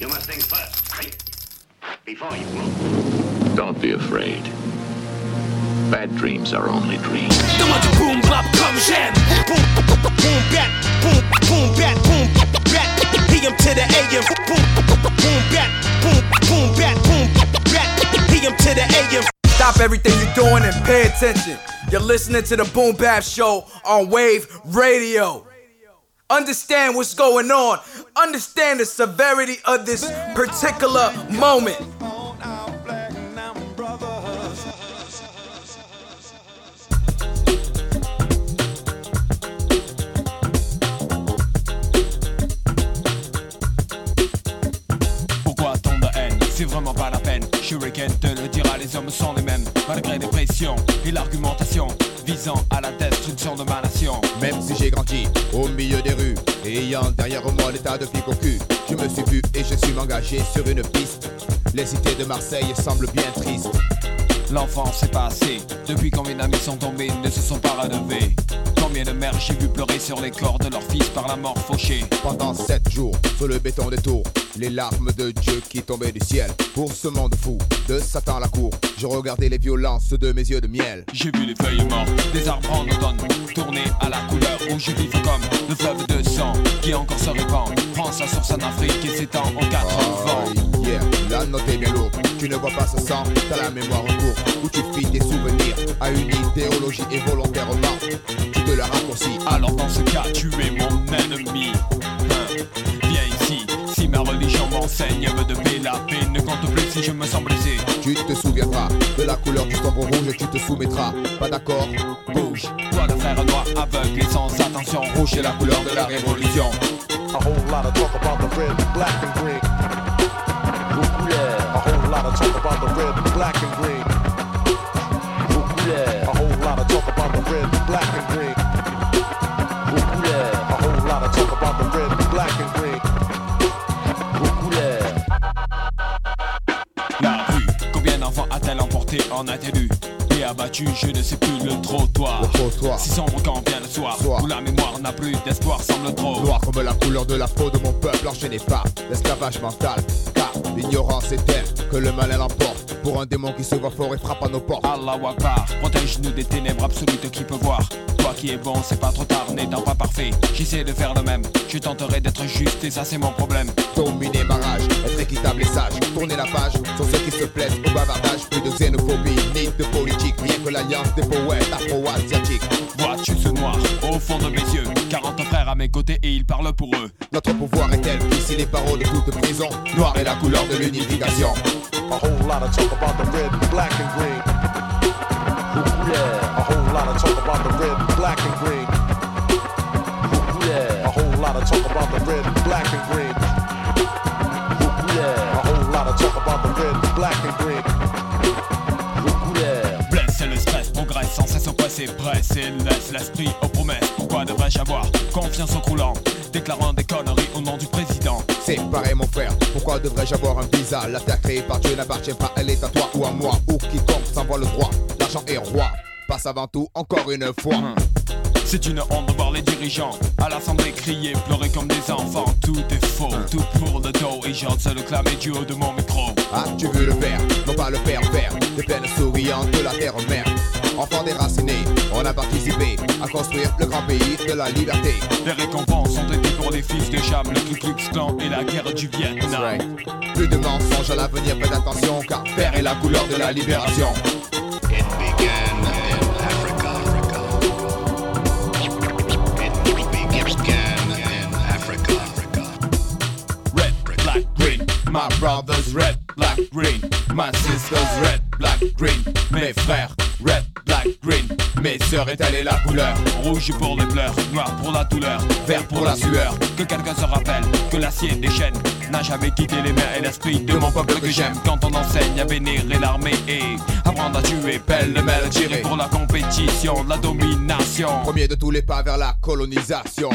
You must think first, right? Before you move. Don't be afraid. Bad dreams are only dreams. Demande du boom bap comme j'aime. Boom, boom, bat, boom, boom, bat, boom, bat. PM to the AM. Boom, boom, bat, boom, boom, bat, boom, bat. PM to the AM. Stop everything you're doing and pay attention. You're listening to the Boom Bap Show on Wave Radio. Understand what's going on. Understand the severity of this particular moment. Vraiment pas la. Shuriken te le dira, les hommes sont les mêmes. Malgré les pressions et l'argumentation visant à la destruction de ma nation. Même si j'ai grandi au milieu des rues ayant derrière moi l'état de flic au cul, je me suis vu et je suis engagé sur une piste. Les cités de Marseille semblent bien tristes. L'enfance est passée. Depuis combien d'amis sont tombés, ne se sont pas relevés. Combien de mères j'ai vu pleurer sur les corps de leurs fils par la mort fauchée. Pendant sept jours, sur le béton des tours, les larmes de Dieu qui tombaient du ciel. Pour ce monde fou, de Satan à la cour, je regardais les violences de mes yeux de miel. J'ai vu les feuilles mortes, des arbres en automne, tourner à la couleur rouge vif comme le fleuve de sang qui encore se répand. Prend sa source en Afrique et s'étend aux quatre vents. Oh, yeah, la note est bien lourde. Tu ne vois pas ce sang, t'as la mémoire en cours. Où tu fies tes souvenirs à une idéologie et volontairement, tu te la raccourcis. Alors dans ce cas, tu es mon ennemi. Hein, Viens ici, si ma religion m'enseigne, de paix, la paix ne compte plus si je me sens blessé. Tu te souviendras de la couleur du sombre rouge et tu te soumettras. Pas d'accord? Bouge, toi le frère noir aveugle et sans attention. Rouge est la couleur de la révolution. A whole lot of talk about the red, black and green. A whole lot of talk about the red, black en attendu et abattu, je ne sais plus le trottoir. Le trottoir. Si sombre quand vient le soir, Soir. où la mémoire n'a plus d'espoir, semble trop. Noir comme la couleur de la peau de mon peuple, enchaîné par l'esclavage mental. Car l'ignorance est telle que le mal l'emporte. Pour un démon qui se voit fort et frappe à nos portes. Allah Akbar, protège-nous des ténèbres absolues qui peut voir. Toi qui es bon, c'est pas trop tard, n'étant pas parfait. J'essaie de faire le même, je tenterai d'être juste et ça c'est mon problème. Dominer ma rage, être équitable et sage. Tourner la page sur ceux qui se plaisent au bavardage. Plus de xénophobie, ni de politique. Rien que l'alliance des poètes afro-asiatiques. Vois-tu ce noir au fond de mes yeux 40 frères à mes côtés et ils parlent pour eux. Notre pouvoir est tel qu'ici les paroles de toute prison. Noir est la couleur de l'unification. A whole lot of talk about the red, black and green. Whole lot of talk about the red, black and green. A whole lot of talk about the red, black and green. A whole lot of talk about the red, black and green. Blesse le stress, progresse sans cesse oppressé, presse et laisse l'esprit aux promesses. Pourquoi devrais-je avoir confiance au croulant, déclarant des conneries au nom du président? C'est pareil mon frère, pourquoi devrais-je avoir un visa? La terre créée par Dieu n'appartient pas, elle est à toi ou à moi Ou quiconque s'envoie le droit, l'argent est roi Passe avant tout, encore une fois. C'est une honte de voir les dirigeants à l'assemblée crier, pleurer comme des enfants. Tout est faux, tout pour le dos. Et j'ose le clamer du haut de mon micro. Ah, tu veux le faire, non pas le faire faire. Des plaines souriantes de la terre mère. Enfants déracinés, on a participé à construire le grand pays de la liberté. Les récompenses ont été pour les fils de Jam, le Ku Klux Klan et la guerre du Vietnam. Plus de mensonges à l'avenir, faites attention car faire est la couleur de la libération. It began My brothers red, black, green. My sisters red, black, green. Mes frères red, black, green. Mes sœurs étalées la couleur. Rouge pour les pleurs, noir pour la douleur, Vert pour la sueur. Que quelqu'un se rappelle que l'acier des chaînes n'a jamais quitté les mains et l'esprit de mon peuple que j'aime. Quand on enseigne à vénérer l'armée et apprendre à tuer, pelle le mêle, tirer. Pour la compétition, la domination. Premier de tous les pas vers la colonisation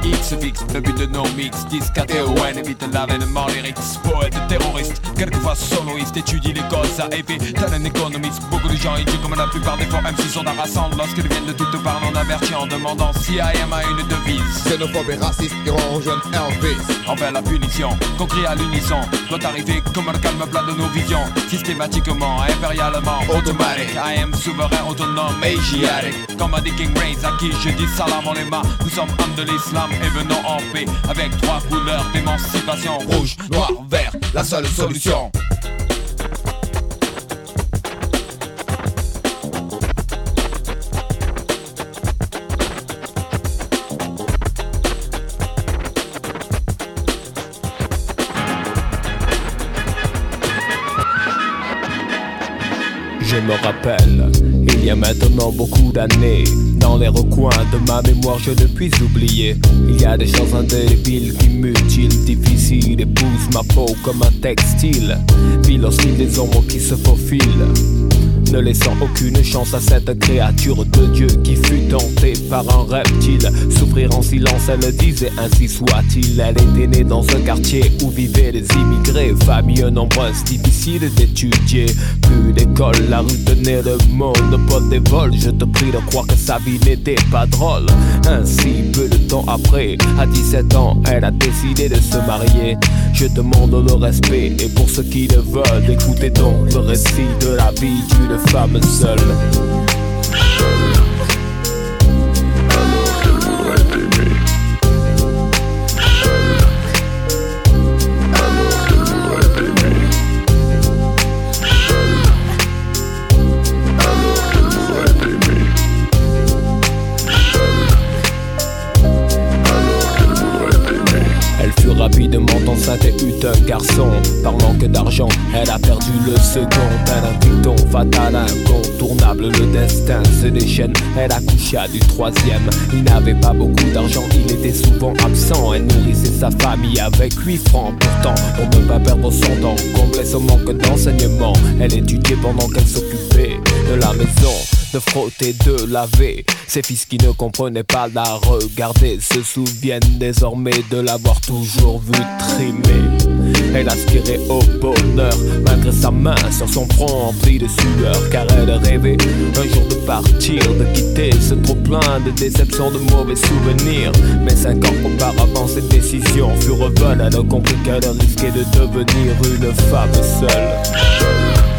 PAIX fixe le but de nos mix, disque ATON, évite l'avènement lyrics, poète terroriste, quelquefois soloiste, étudie les causes à effet, tel un économiste. Beaucoup de gens idiots comme la plupart des faux MC sont harassants lorsqu'ils viennent de toutes parts en averti en demandant si IM a une devise. Xénophobe et raciste, iront jeune Elvis. Enfin la punition, qu'on crie à l'unisson, doit arriver comme un calme plat de nos visions. Systématiquement, impérialement, automatique. I am souverain, autonome, asiatique. Comme a dit King Race, à qui je dis salam en les mains. Nous sommes hommes de l'islam et venons en paix avec trois couleurs d'émancipation rouge, noir, vert. La seule solution. 种。Me rappelle, il y a maintenant beaucoup d'années, dans les recoins de ma mémoire je ne puis oublier. Il y a des choses indélébiles qui mutilent, difficiles, épousent ma peau comme un textile. Pile aussi des ombres qui se faufilent ne laissant aucune chance à cette créature de Dieu qui fut tentée par un reptile. Souffrir en silence, elle disait ainsi soit-il. Elle était née dans un quartier où vivaient les immigrés, famille nombreuse, difficile d'étudier. Plus d'école, la rue tenait le monopole des vols. Je te prie de croire que sa vie n'était pas drôle. Ainsi, peu de temps après, à 17 ans, elle a décidé de se marier. Je demande le respect et pour ceux qui le veulent, écoutez donc le récit de la vie d'une femme seule. Alors 28 un garçon. Par manque d'argent, elle a perdu le second. Elle un dicton fatal, incontournable Le destin se déchaîne, elle accoucha du troisième. Il n'avait pas beaucoup d'argent, il était souvent absent. Elle nourrissait sa famille avec 8 francs. Pourtant, pour ne pas perdre son temps Combler son manque d'enseignement. Elle étudiait pendant qu'elle s'occupait de la maison de frotter, de laver. Ses fils qui ne comprenaient pas la regarder se souviennent désormais de l'avoir toujours vu trimer. Elle aspirait au bonheur malgré sa main sur son front empli de sueur car elle rêvait un jour de partir, de quitter ce trop plein de déceptions, de mauvais souvenirs. Mais cinq ans auparavant, cette décision fut revenue. Elle a compris qu'elle risquait de devenir une femme seule.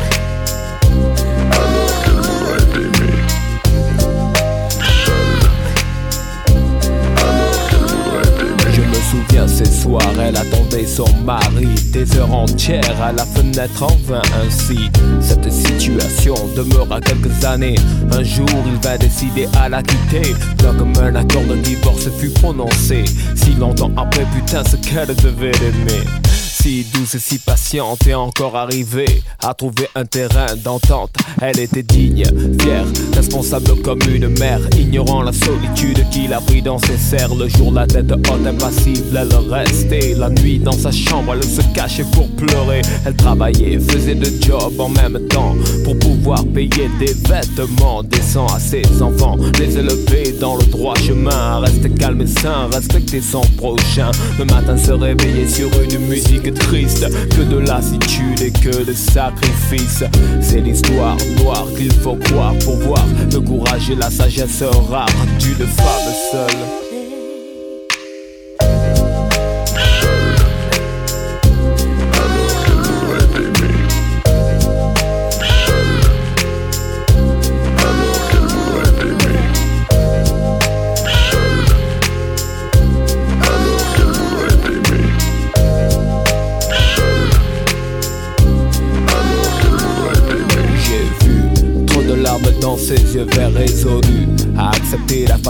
Ces soirs, elle attendait son mari des heures entières à la fenêtre en vain ainsi. Cette situation demeura quelques années. Un jour, il va décider à la quitter. Là, comme un accord de divorce fut prononcé. Si longtemps après, putain, ce qu'elle devait l'aimer. Si douce et si patiente et encore arrivée à trouver un terrain d'entente. Elle était digne, fière, responsable comme une mère, ignorant la solitude qui l'a pris dans ses serres. Le jour, la tête haute, impassible, elle restait. La nuit, dans sa chambre, elle se cachait pour pleurer. Elle travaillait, faisait deux jobs en même temps pour pouvoir payer des vêtements décents à ses enfants. Les élever dans le droit chemin, rester calme et sain, respecter son prochain. Le matin, se réveiller sur une musique triste, que de lassitude et que de sacrifice. C'est l'histoire noire qu'il faut croire pour voir le courage et la sagesse rare d'une femme seule.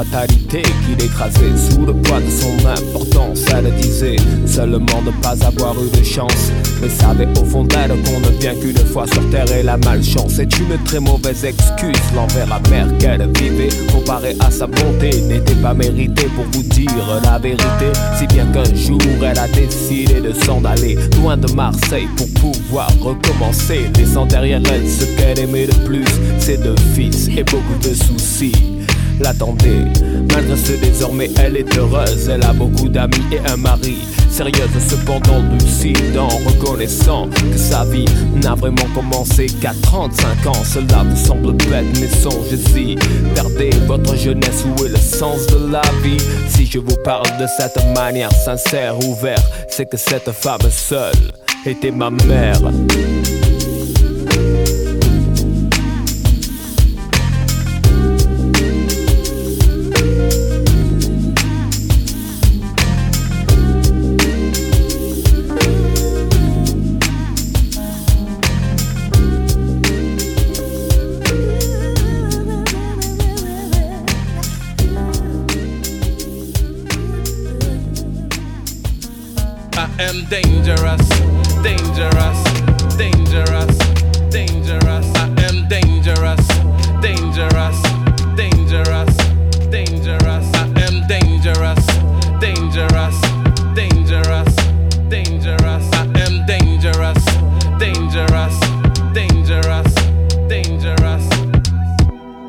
Fatalité qui l'écrasait sous le poids de son importance. Elle disait seulement ne pas avoir eu de chance, mais savait au fond d'elle qu'on ne vient qu'une fois sur terre et la malchance est une très mauvaise excuse. L'envers amer qu'elle vivait, comparé à sa bonté, n'était pas mérité pour vous dire la vérité. Si bien qu'un jour elle a décidé de s'en aller loin de Marseille pour pouvoir recommencer, laissant derrière elle ce qu'elle aimait le plus, ses deux fils et beaucoup de soucis l'attendaient. Malgré ce désormais elle est heureuse, elle a beaucoup d'amis et un mari Sérieuse cependant lucide en reconnaissant que sa vie n'a vraiment commencé qu'à 35 ans. Cela vous semble bête, mais songez-y. Perdez votre jeunesse, où est le sens de la vie? Si je vous parle de cette manière sincère, ouverte, c'est que cette femme seule était ma mère. Dangerous, dangerous, dangerous, dangerous. I am dangerous, dangerous, dangerous, dangerous. I am dangerous, dangerous, dangerous, dangerous. I am dangerous, dangerous, dangerous, dangerous.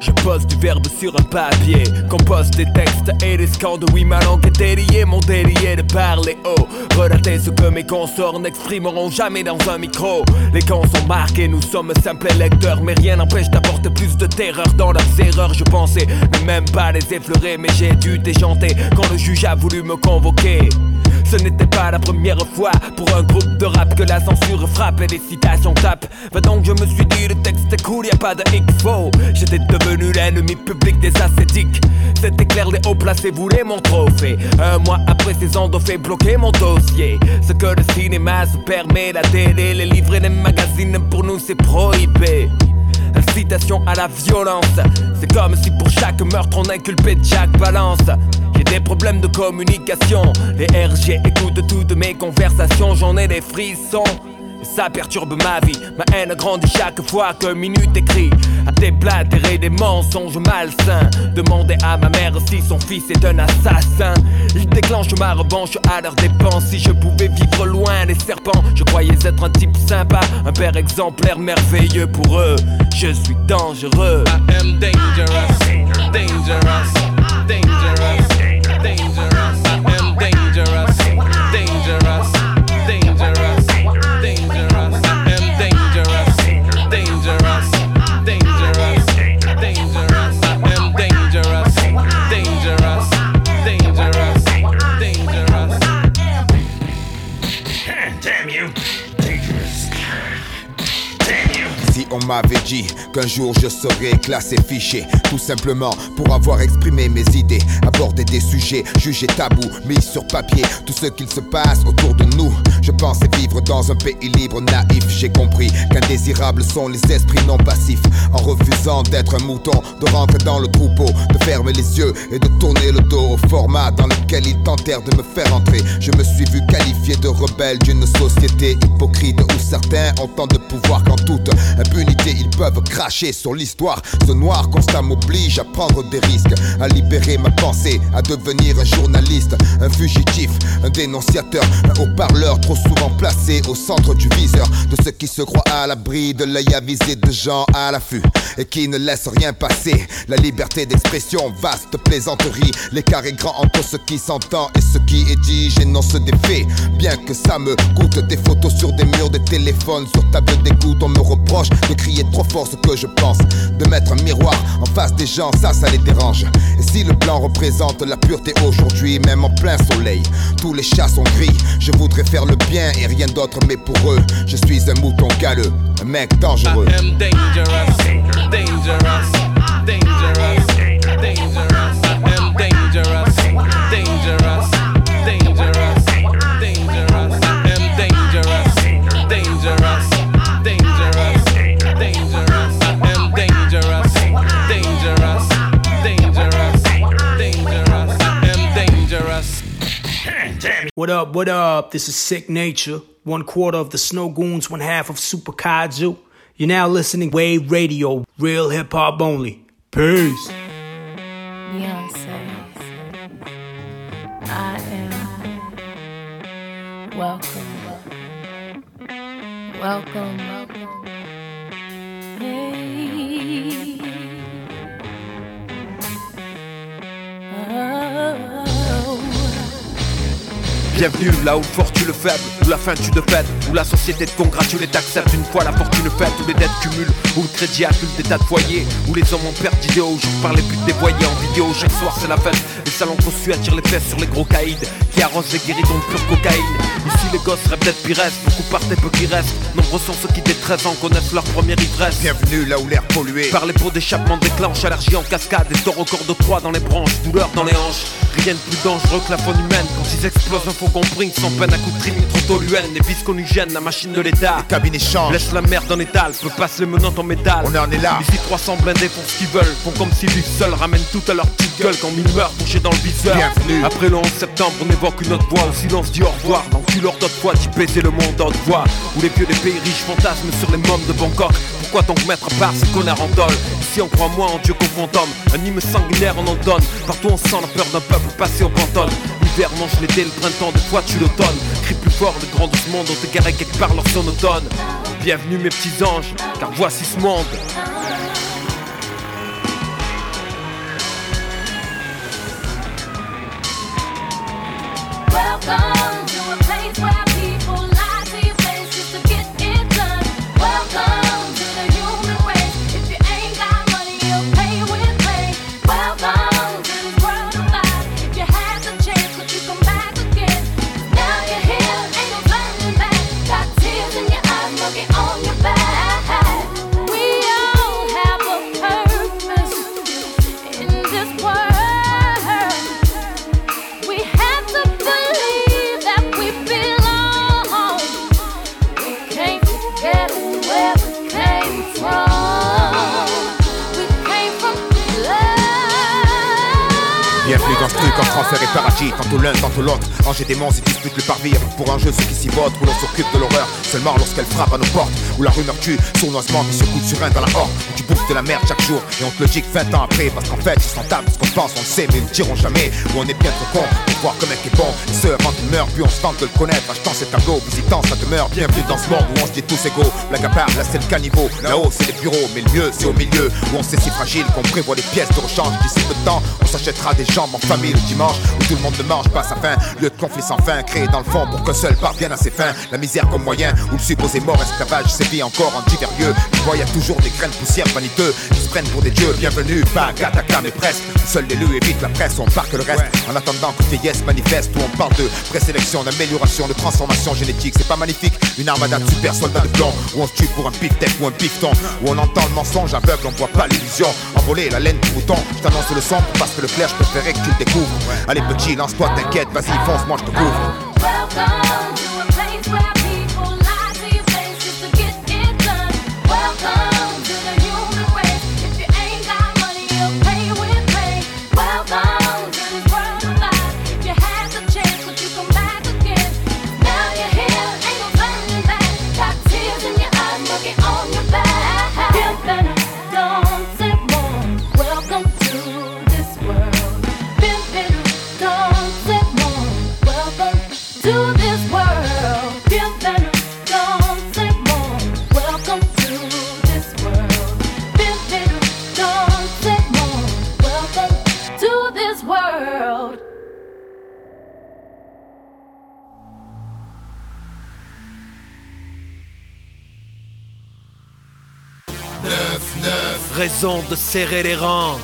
Je pose du verbe sur un papier, compose des textes et des scandes. Oui, ma langue est déliée, mon délié de parler haut. Relater ce que mes consorts n'exprimeront jamais dans un micro. Les camps sont marqués, nous sommes simples lecteurs, mais rien n'empêche d'apporter plus de terreur dans leurs erreurs. Je pensais ne même pas les effleurer, mais j'ai dû déchanter quand le juge a voulu me convoquer. Ce n'était pas la première fois pour un groupe de rap que la censure frappe et les citations tapent. Va donc, je me suis dit, le texte est cool, y a pas de hic faux. J'étais devenu l'ennemi public des ascétiques. C'était clair, les hauts placés voulaient mon trophée. Un mois après, ces ont fait bloquer mon dossier. Ce que le cinéma se permet, la télé, les livres et les magazines, pour nous c'est prohibé. Incitation à la violence, c'est comme si pour chaque meurtre on inculpait Jack Balance. Des problèmes de communication, les RG écoutent toutes mes conversations, j'en ai des frissons. Ça perturbe ma vie, ma haine grandit chaque fois qu'un minute écrit à déblatérer des mensonges malsains. Demander à ma mère si son fils est un assassin. Il déclenche ma revanche à leur dépense. Si je pouvais vivre loin des serpents, je croyais être un type sympa, un père exemplaire merveilleux pour eux. Je suis dangereux. I am dangerous, dangerous, dangerous. M'avait dit qu'un jour je serais classé fiché, tout simplement pour avoir exprimé mes idées, aborder des sujets jugés tabous, mis sur papier, tout ce qu'il se passe autour de nous. Je pensais vivre dans un pays libre, naïf. J'ai compris qu'indésirables sont les esprits non passifs. En refusant d'être un mouton, de rentrer dans le troupeau, de fermer les yeux et de tourner le dos au format dans lequel ils tentèrent de me faire entrer. Je me suis vu qualifié de rebelle d'une société hypocrite où certains ont tant de pouvoir qu'en toute impunité ils peuvent cracher sur l'histoire. Ce noir constat m'oblige à prendre des risques, à libérer ma pensée, à devenir un journaliste, un fugitif, un dénonciateur, un haut-parleur trop souvent placé au centre du viseur de ceux qui se croient à l'abri de l'œil avisé de gens à l'affût et qui ne laissent rien passer. La liberté d'expression, vaste plaisanterie, l'écart est grand entre ce qui s'entend et ce qui est dit. J'énonce des faits, bien que ça me coûte des photos sur des murs, des téléphones, sur table d'écoute. On me reproche de crier trop fort ce que je pense, de mettre un miroir en face des gens, ça, ça les dérange. Et si le blanc représente la pureté aujourd'hui, même en plein soleil, tous les chats sont gris. Je voudrais faire le bien et rien d'autre, mais pour eux, je suis un mouton galeux, un mec dangereux. What up, what up? This is Sick Nature, one quarter of the Snow Goons, one half of Super Kaiju. You're now listening Wave Radio, real hip hop only. Peace. Beyonce. I am welcome. Welcome. Hey. Bienvenue là où fort tu le faible, où la fin tu de fête, où la société te congratule et t'accepte une fois la fortune faite, où les dettes cumulent, où le crédit accule des tas de foyers, où les hommes ont perdu d'idéaux, jour par les putes dévoyées en vidéo, chaque soir c'est la fête, les salons conçus attirent les fesses sur les gros caïds, qui arrosent les guéridons de pure cocaïne. Ici les gosses rêvent d'être pires, beaucoup partent et peu qui restent, nombreux sont ceux qui dès 13 ans connaissent leur première ivresse. Bienvenue là où l'air pollué. Par les pots d'échappement déclenche allergie en cascade, au corps de croix dans les branches, douleur dans les hanches. Rien de plus dangereux que la faune humaine. Quand ils explosent un faux compris sans peine à coup de trim trop toluène Les vis qu'on la machine de l'état. Les cabines échangent. Laisse la merde en étal, peut passer les menottes en métal. On en est là. Ici 300 blindés font ce qu'ils veulent Font comme s'ils vivent seuls, ramènent tout à leur petite gueule. Quand mille meurent touchés dans le viseur. Bienvenue. Après le 11 septembre on évoque une autre voix Au silence dit au revoir, dans leur d'autres fois D'y baiser le monde d'autres voix Où les vieux des pays riches fantasment sur les mômes de Bangkok. Pourquoi donc mettre à part ces connards en dol? Ici on croit moins en Dieu qu'on fantôme. Un hymne sanguinaire on en donne. Partout on sent la peur d'un peuple passé au panton L'hiver mange l'été, le printemps, des fois tu l'automne Crie plus fort, le grand doucement dont égaré quelque part leur sonotone Bienvenue mes petits anges, car voici ce monde Où la rumeur tue sournoisement qui se coule sur un dans la horde. Où tu bouffes de la merde chaque jour et on te le dit que 20 ans après. Parce qu'en fait, ils sont tables, ce qu'on pense, on le sait, mais ils ne diront jamais. Où on est bien trop con pour voir que mec est bon. Et ce avant qu'il meure, puis on se tente de le connaître. Achetant cet tableau, visitant sa demeure. Bienvenue dans ce monde où on se dit tous égaux. Blague à part, là c'est le caniveau. Là-haut c'est les bureaux, mais le mieux c'est au milieu. Où on sait si fragile qu'on prévoit les pièces de rechange. D'ici peu de temps, s'achètera des jambes en famille le dimanche. Où tout le monde ne mange pas sa faim. Lieu de conflit sans fin, créé dans le fond pour qu'un seul parvienne à ses fins. La misère comme moyen, où le supposé mort esclavage sévit encore en divers lieux. Tu vois, y a toujours des graines poussières vaniteux prennent pour des dieux. Bienvenue, pas Gataka, mais presque. Où seul l'élu évite la presse, on parque le reste. En attendant que vieillesse manifeste, où on parle de présélection, d'amélioration, de transformation génétique. C'est pas magnifique, une armada de super soldats de plomb. Où on se tue pour un pic ou un picton. Où on entend le mensonge aveugle, on voit pas l'illusion. Envoler la laine du bouton, je t'annonce le son parce que le flair, je préférais que tu le découvres. Allez petit, lance-toi, t'inquiète, vas-y, fonce, moi je te couvre. De serrer les rangs.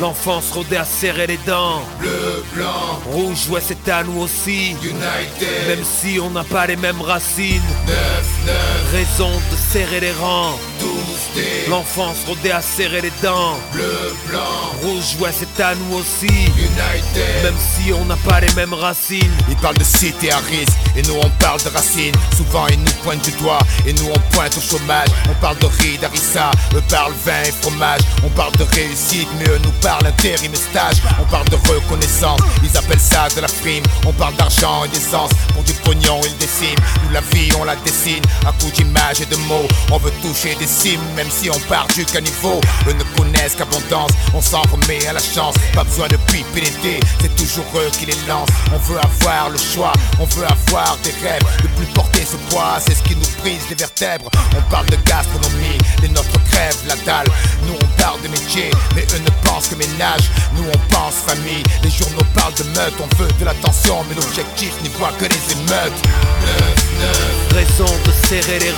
L'enfance rodée à serrer les dents. Bleu, blanc, Rouge, ouais c'est à nous aussi. Même si on n'a pas les mêmes racines. 9, 9, Raison de serrer les rangs 12, L'enfance rodée à serrer les dents bleu, blanc, Rouge, ouais c'est à nous aussi United. Même si on n'a pas les mêmes racines Ils parlent de cité à risque et nous on parle de racines. Souvent ils nous pointent du doigt et nous on pointe au chômage. On parle de riz, d'harissa, eux parlent vin et fromage. On parle de réussite, mais eux nous parlent intérim et stage. On parle de reconnaissance, ils appellent ça de la prime. On parle d'argent et d'essence, pour du pognon ils déciment. Nous la vie on la dessine, à coup On veut toucher des rarissime, même si on part du caniveau. Eux ne connaissent qu'abondance, on s'en remet à la chance. Pas besoin de piper c'est toujours eux qui les lancent. On veut avoir le choix, on veut avoir des rêves. De plus porter ce poids, c'est ce qui nous brise les vertèbres. On parle de gastronomie, les nôtres crèvent la dalle. Nous on parle de métier, mais eux ne pensent que ménage. Nous on pense famille, les journaux parlent de meute. On veut de l'attention, mais l'objectif n'y voit que les émeutes. Raison de serrer les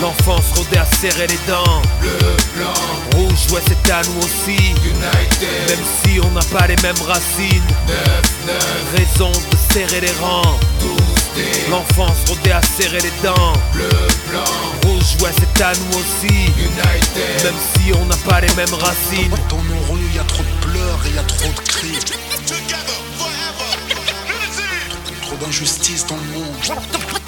L'enfance rodée à serrer les dents. Bleu, blanc, Rouge, ouais c'est à nous aussi. United, Même si on n'a pas les mêmes racines. 9, 9, Raison de serrer les rangs. L'enfance rodée à serrer les dents. Bleu, blanc, Rouge, ouais c'est à nous aussi. United. Même si on n'a pas les mêmes racines. Dans nos rues, y a trop de pleurs et y a trop de cris. D'injustice dans le monde.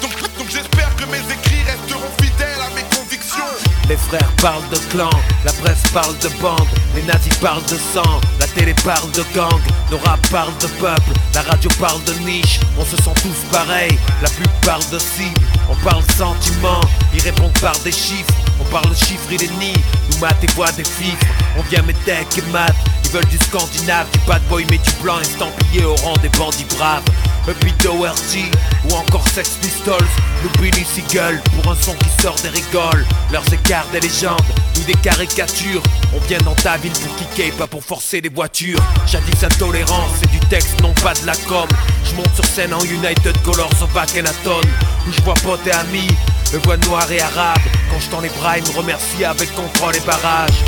Donc j'espère que mes écrits resteront fidèles à mes convictions. Les frères parlent de clan, la presse parle de bande, les nazis parlent de sang, la télé parle de gang, nos rap parlent de peuple, la radio parle de niche, on se sent tous pareils, la pub parle de cible, on parle sentiment, ils répondent par des chiffres, on parle chiffres, ils les nient, nous maths et voix des fifres, on vient mes decks et maths, ils veulent du scandinave, du bad boy mais du blanc estampillé au rang des bandits braves. Upbeat Doherty ou encore Sex Pistols Nous Billy Seagull pour un son qui sort des rigoles. Leurs écarts des légendes ou des caricatures On vient dans ta ville pour kicker, pas pour forcer les voitures. Jadis intolérance, c'est du texte, non pas de la com. Je monte sur scène en United Colors au Bakenaton Où je vois potes et amis, me voix noirs et arabes Quand je tends les bras, ils me remercient avec contrôle et barrage.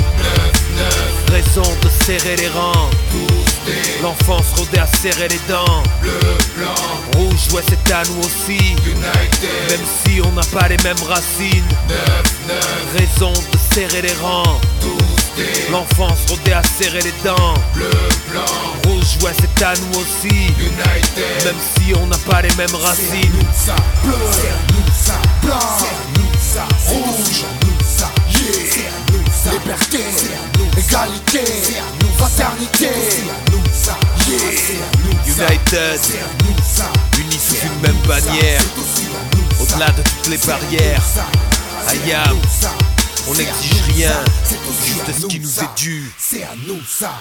Raison de serrer les rangs L'enfance rodée à serrer les dents bleu, blanc, Rouge, ouais c'est à nous aussi United, Même si on n'a pas les mêmes racines 9, 9, Raison de serrer les rangs L'enfance rodée à serrer les dents bleu, blanc, Rouge, ouais c'est à nous aussi United. Même si on n'a pas les mêmes racines nous ça, bleu, nous ça, blanc, c'est nous ça, rouge, c'est nous ça, yeah, c'est à nous ça, liberté, égalité, c'est à nous fraternité, c'est à nous ça, yeah, c'est à nous ça, United, c'est à nous ça, unis sous une même bannière. Au-delà de toutes les barrières. Ayam, on n'exige rien. Juste ce qui nous est dû. C'est à nous ça.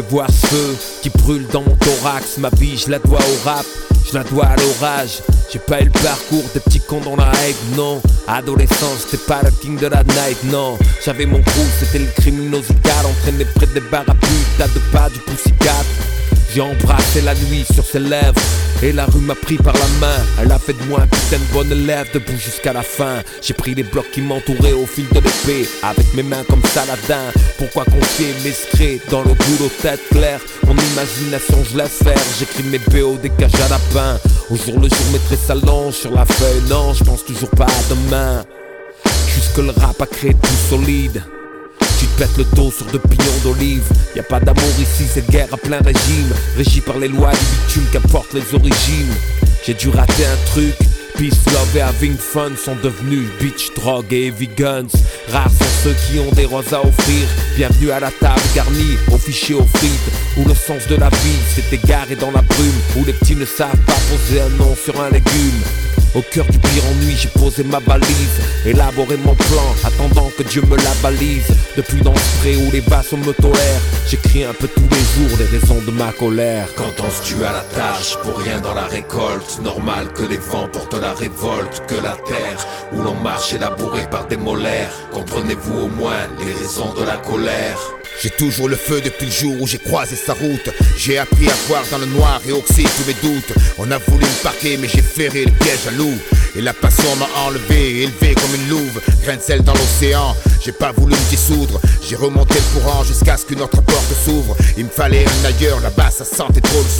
Pouvais voir ce feu qui brûle dans mon thorax, ma vie je la dois au rap, je la dois à l'orage. J'ai pas eu le parcours des petits cons dans la hype, non. Adolescence, j'étais pas le king de la night, non. J'avais mon crew, c'était le criminosical, entraîné près des barres à pute, à deux pas du. J'ai embrassé la nuit sur ses lèvres. Et la rue m'a pris par la main. Elle a fait de moi un putain de bonne élève Debout jusqu'à la fin. J'ai pris les blocs qui m'entouraient au fil de l'épée. Avec mes mains comme Saladin. Pourquoi confier mes secrets dans le boulot tête claire Mon imagination je laisse faire. J'écris mes BO des cages à lapin. Au jour le jour mes traits s'allongent sur la feuille. Non je pense toujours pas à demain. Jusque le rap a créé tout solide tu te pètes le dos sur deux pignons d'olive. Y a pas d'amour ici, c'est guerre à plein régime. Régi par les lois du bitume, qu'importe les origines. J'ai dû rater un truc. Peace, love et having fun sont devenus bitch, drogue et heavy guns. Rares sont ceux qui ont des roses à offrir. Bienvenue à la table garnie, au fichier aux frites. Où le sens de la vie s'est égaré dans la brume. Où les petits ne savent pas poser un nom sur un légume. Au cœur du pire ennui, j'ai posé ma balise, élaboré mon plan, attendant que Dieu me la balise. Depuis dans le spray où les vassaux me tolèrent, j'écris un peu tous les jours les raisons de ma colère. Tue à la tâche pour rien dans la récolte, normal que les vents portent la révolte, que la terre où l'on marche est labourée par des molaires. Comprenez-vous au moins les raisons de la colère? J'ai toujours le feu depuis le jour où j'ai croisé sa route. J'ai appris à voir dans le noir et oxyde tous mes doutes. On a voulu me parquer, mais j'ai flairé le piège à loup. Et la passion m'a enlevé, élevé comme une louve. Grain de sel dans l'océan, j'ai pas voulu me dissoudre. J'ai remonté le courant jusqu'à ce qu'une autre porte s'ouvre. Il me fallait un ailleurs, là-bas ça sentait trop le.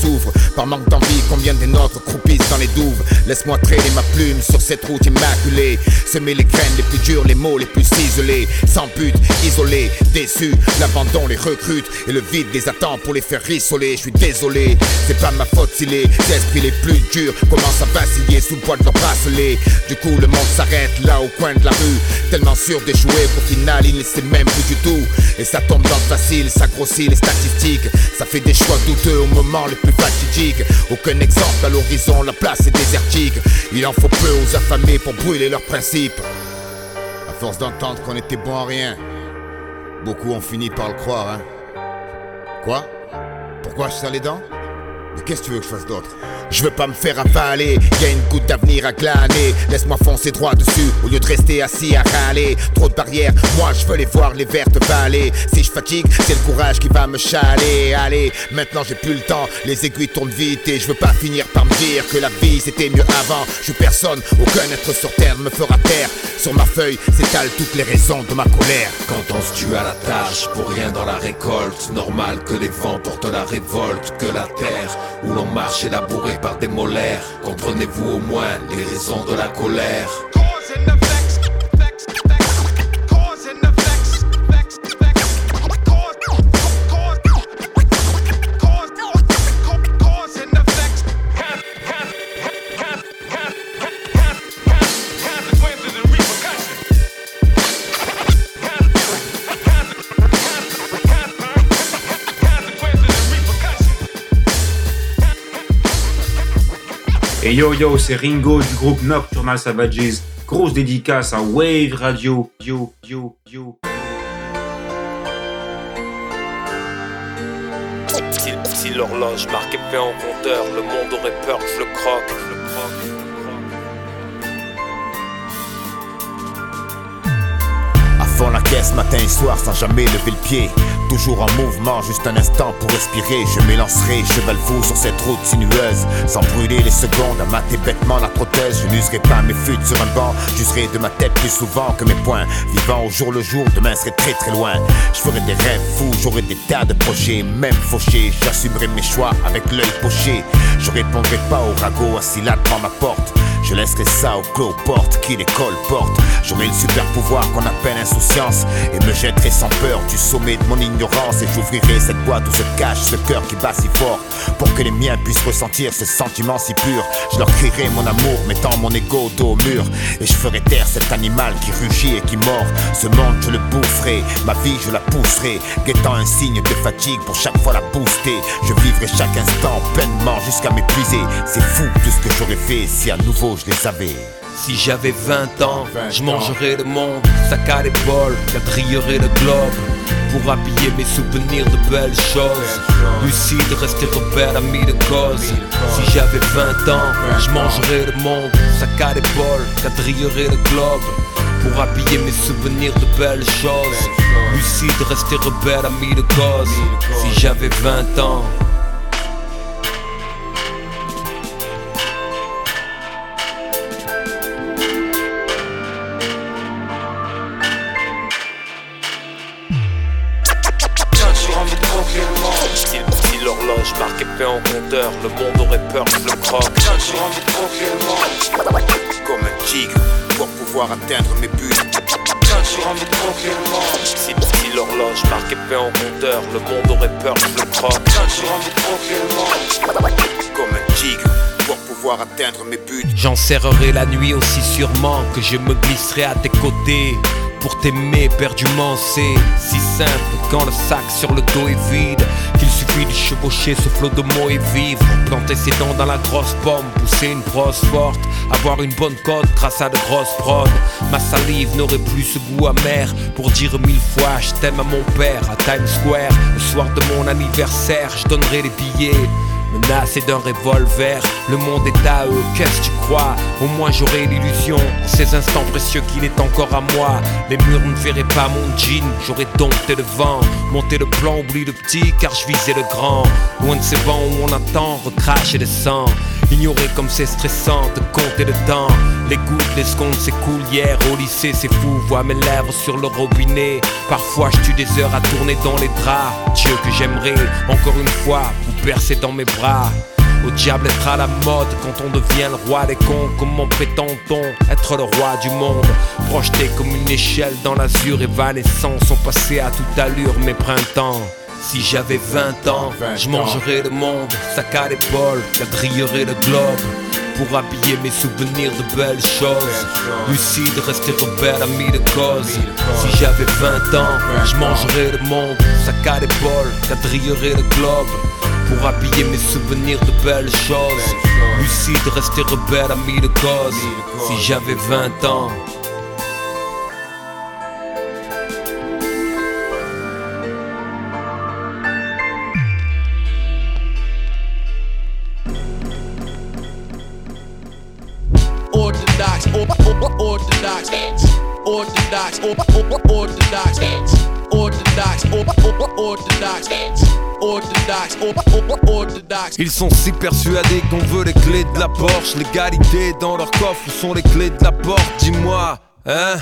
Par manque d'envie, combien des nôtres croupissent dans les douves. Laisse-moi traîner ma plume sur cette route immaculée. Semer les graines les plus dures, les mots les plus ciselés. Sans but, isolé, déçu. L'abandon les recrute et le vide les attend pour les faire rissoler. Je suis désolé, c'est pas ma faute si les esprits les plus durs commencent à vaciller sous le poids de leurs bracelets. Du coup, le monde s'arrête là au coin de la rue. Tellement sûr d'échouer qu'au final, il ne sait même plus du tout. Et ça tombe dans le facile, ça grossit les statistiques. Ça fait des choix douteux au moment le plus fatidique. Aucun exemple à l'horizon, la place est désertique. Il en faut peu aux affamés pour brûler leurs principes. À force d'entendre qu'on était bon à rien, beaucoup ont fini par le croire, hein. Quoi? Pourquoi je serre les dents? Mais qu'est-ce que tu veux que je fasse d'autre? Je veux pas me faire avaler, y a une goutte d'avenir à glaner. Laisse-moi foncer droit dessus au lieu de rester assis à râler. Trop de barrières, moi je veux les voir les vertes vallées. Si je fatigue, c'est le courage qui va me chaler. Allez, maintenant j'ai plus le temps, les aiguilles tournent vite et je veux pas finir par me dire que la vie c'était mieux avant. Je suis personne, aucun être sur terre me fera taire. Sur ma feuille s'étalent toutes les raisons de ma colère. Quand on se tue à la tâche pour rien dans la récolte, normal que les vents portent la révolte, que la terre où l'on marche est labourée par des molaires. Comprenez-vous au moins les raisons de la colère? Et yo yo, c'est Ringo du groupe Nocturnal Savages. Grosse dédicace à Wave Radio. Yo yo yo. Si, l'horloge marquait bien en compteur, le monde aurait peur que je le croque. Je le croque. Fond la caisse matin et soir sans jamais lever le pied. Toujours en mouvement, juste un instant pour respirer. Je m'élancerai, cheval fou sur cette route sinueuse. Sans brûler les secondes, à mater bêtement la prothèse. Je n'userai pas mes fuites sur un banc. J'userai de ma tête plus souvent que mes poings. Vivant au jour le jour, demain serait très très loin. Je ferai des rêves fous, j'aurai des tas de projets, même fauchés. J'assumerai mes choix avec l'œil poché. Je répondrai pas au ragot assis là devant ma porte. Je laisserai ça au clos porte qui les colporte. J'aurai le super pouvoir qu'on appelle insouciance et me jetterai sans peur du sommet de mon ignorance et j'ouvrirai cette boîte où se cache ce cœur qui bat si fort pour que les miens puissent ressentir ce sentiment si pur. Je leur crierai mon amour, mettant mon ego dos au mur et je ferai taire cet animal qui rugit et qui mord. Ce monde je le boufferai, ma vie je la pousserai, guettant un signe de fatigue pour chaque fois la booster. Je vivrai chaque instant pleinement jusqu'à m'épuiser. C'est fou tout ce que j'aurais fait si à nouveau je les. Si j'avais 20 ans, je mangerais le monde, sac à l'épaule, quadrillerais le globe pour habiller mes souvenirs de belles choses. Lucide, rester rebelle, ami de cause. Si j'avais 20 ans, je mangerais le monde, sac à l'épaule, quadrillerais le globe pour habiller mes souvenirs de belles choses. Lucide, rester rebelle, ami de cause. Si j'avais 20 ans. Bien en compteur, le monde aurait peur que je le croque. Comme un tigre pour pouvoir atteindre mes buts. Si, si l'horloge marquait bien en compteur, le monde aurait peur que je le croque. Comme un tigre pour pouvoir atteindre mes buts. J'en serrerai la nuit aussi sûrement que je me glisserai à tes côtés. Pour t'aimer perdument, c'est si simple quand le sac sur le dos est vide. Chevaucher ce flot de mots et vivre. Planter ses dents dans la grosse pomme, pousser une brosse forte. Avoir une bonne cote grâce à de grosses prods. Ma salive n'aurait plus ce goût amer. Pour dire mille fois je t'aime à mon père à Times Square. Le soir de mon anniversaire, je donnerai les billets. Menacé d'un revolver, le monde est à eux, qu'est-ce que tu crois? Au moins j'aurai l'illusion, ces instants précieux qu'il est encore à moi. Les murs ne verraient pas mon jean, j'aurais dompté le vent Monté le plan, oublie le petit car je visais le grand. Loin de ces vents où on attend, recracher le sang Ignorer comme c'est stressant de compter le temps. Les gouttes, les secondes s'écoulent hier au lycée, c'est fou. Vois mes lèvres sur le robinet. Parfois, je tue des heures à tourner dans les draps. Dieu que j'aimerais, encore une fois, vous bercer dans mes bras. Au diable être à la mode quand on devient le roi des cons. Comment prétend-on être le roi du monde? Projeté comme une échelle dans l'azur évanescent, sont passés à toute allure mes printemps. Si j'avais 20 ans, je mangerais le monde, sac à l'épaule, quadrillerais le globe. Pour habiller mes souvenirs de belles choses Lucide, rester rebelle, ami de cause Si j'avais 20 ans, je mangerais le monde Sac à l'épaule, quadrillerais le globe pour habiller mes souvenirs de belles choses. Lucide, rester rebelle, ami de cause. Si j'avais 20 ans. Ils sont si persuadés qu'on veut les clés de la Porsche. L'égalité dans leur coffre, où sont les clés de la porte. Dis-moi, hein?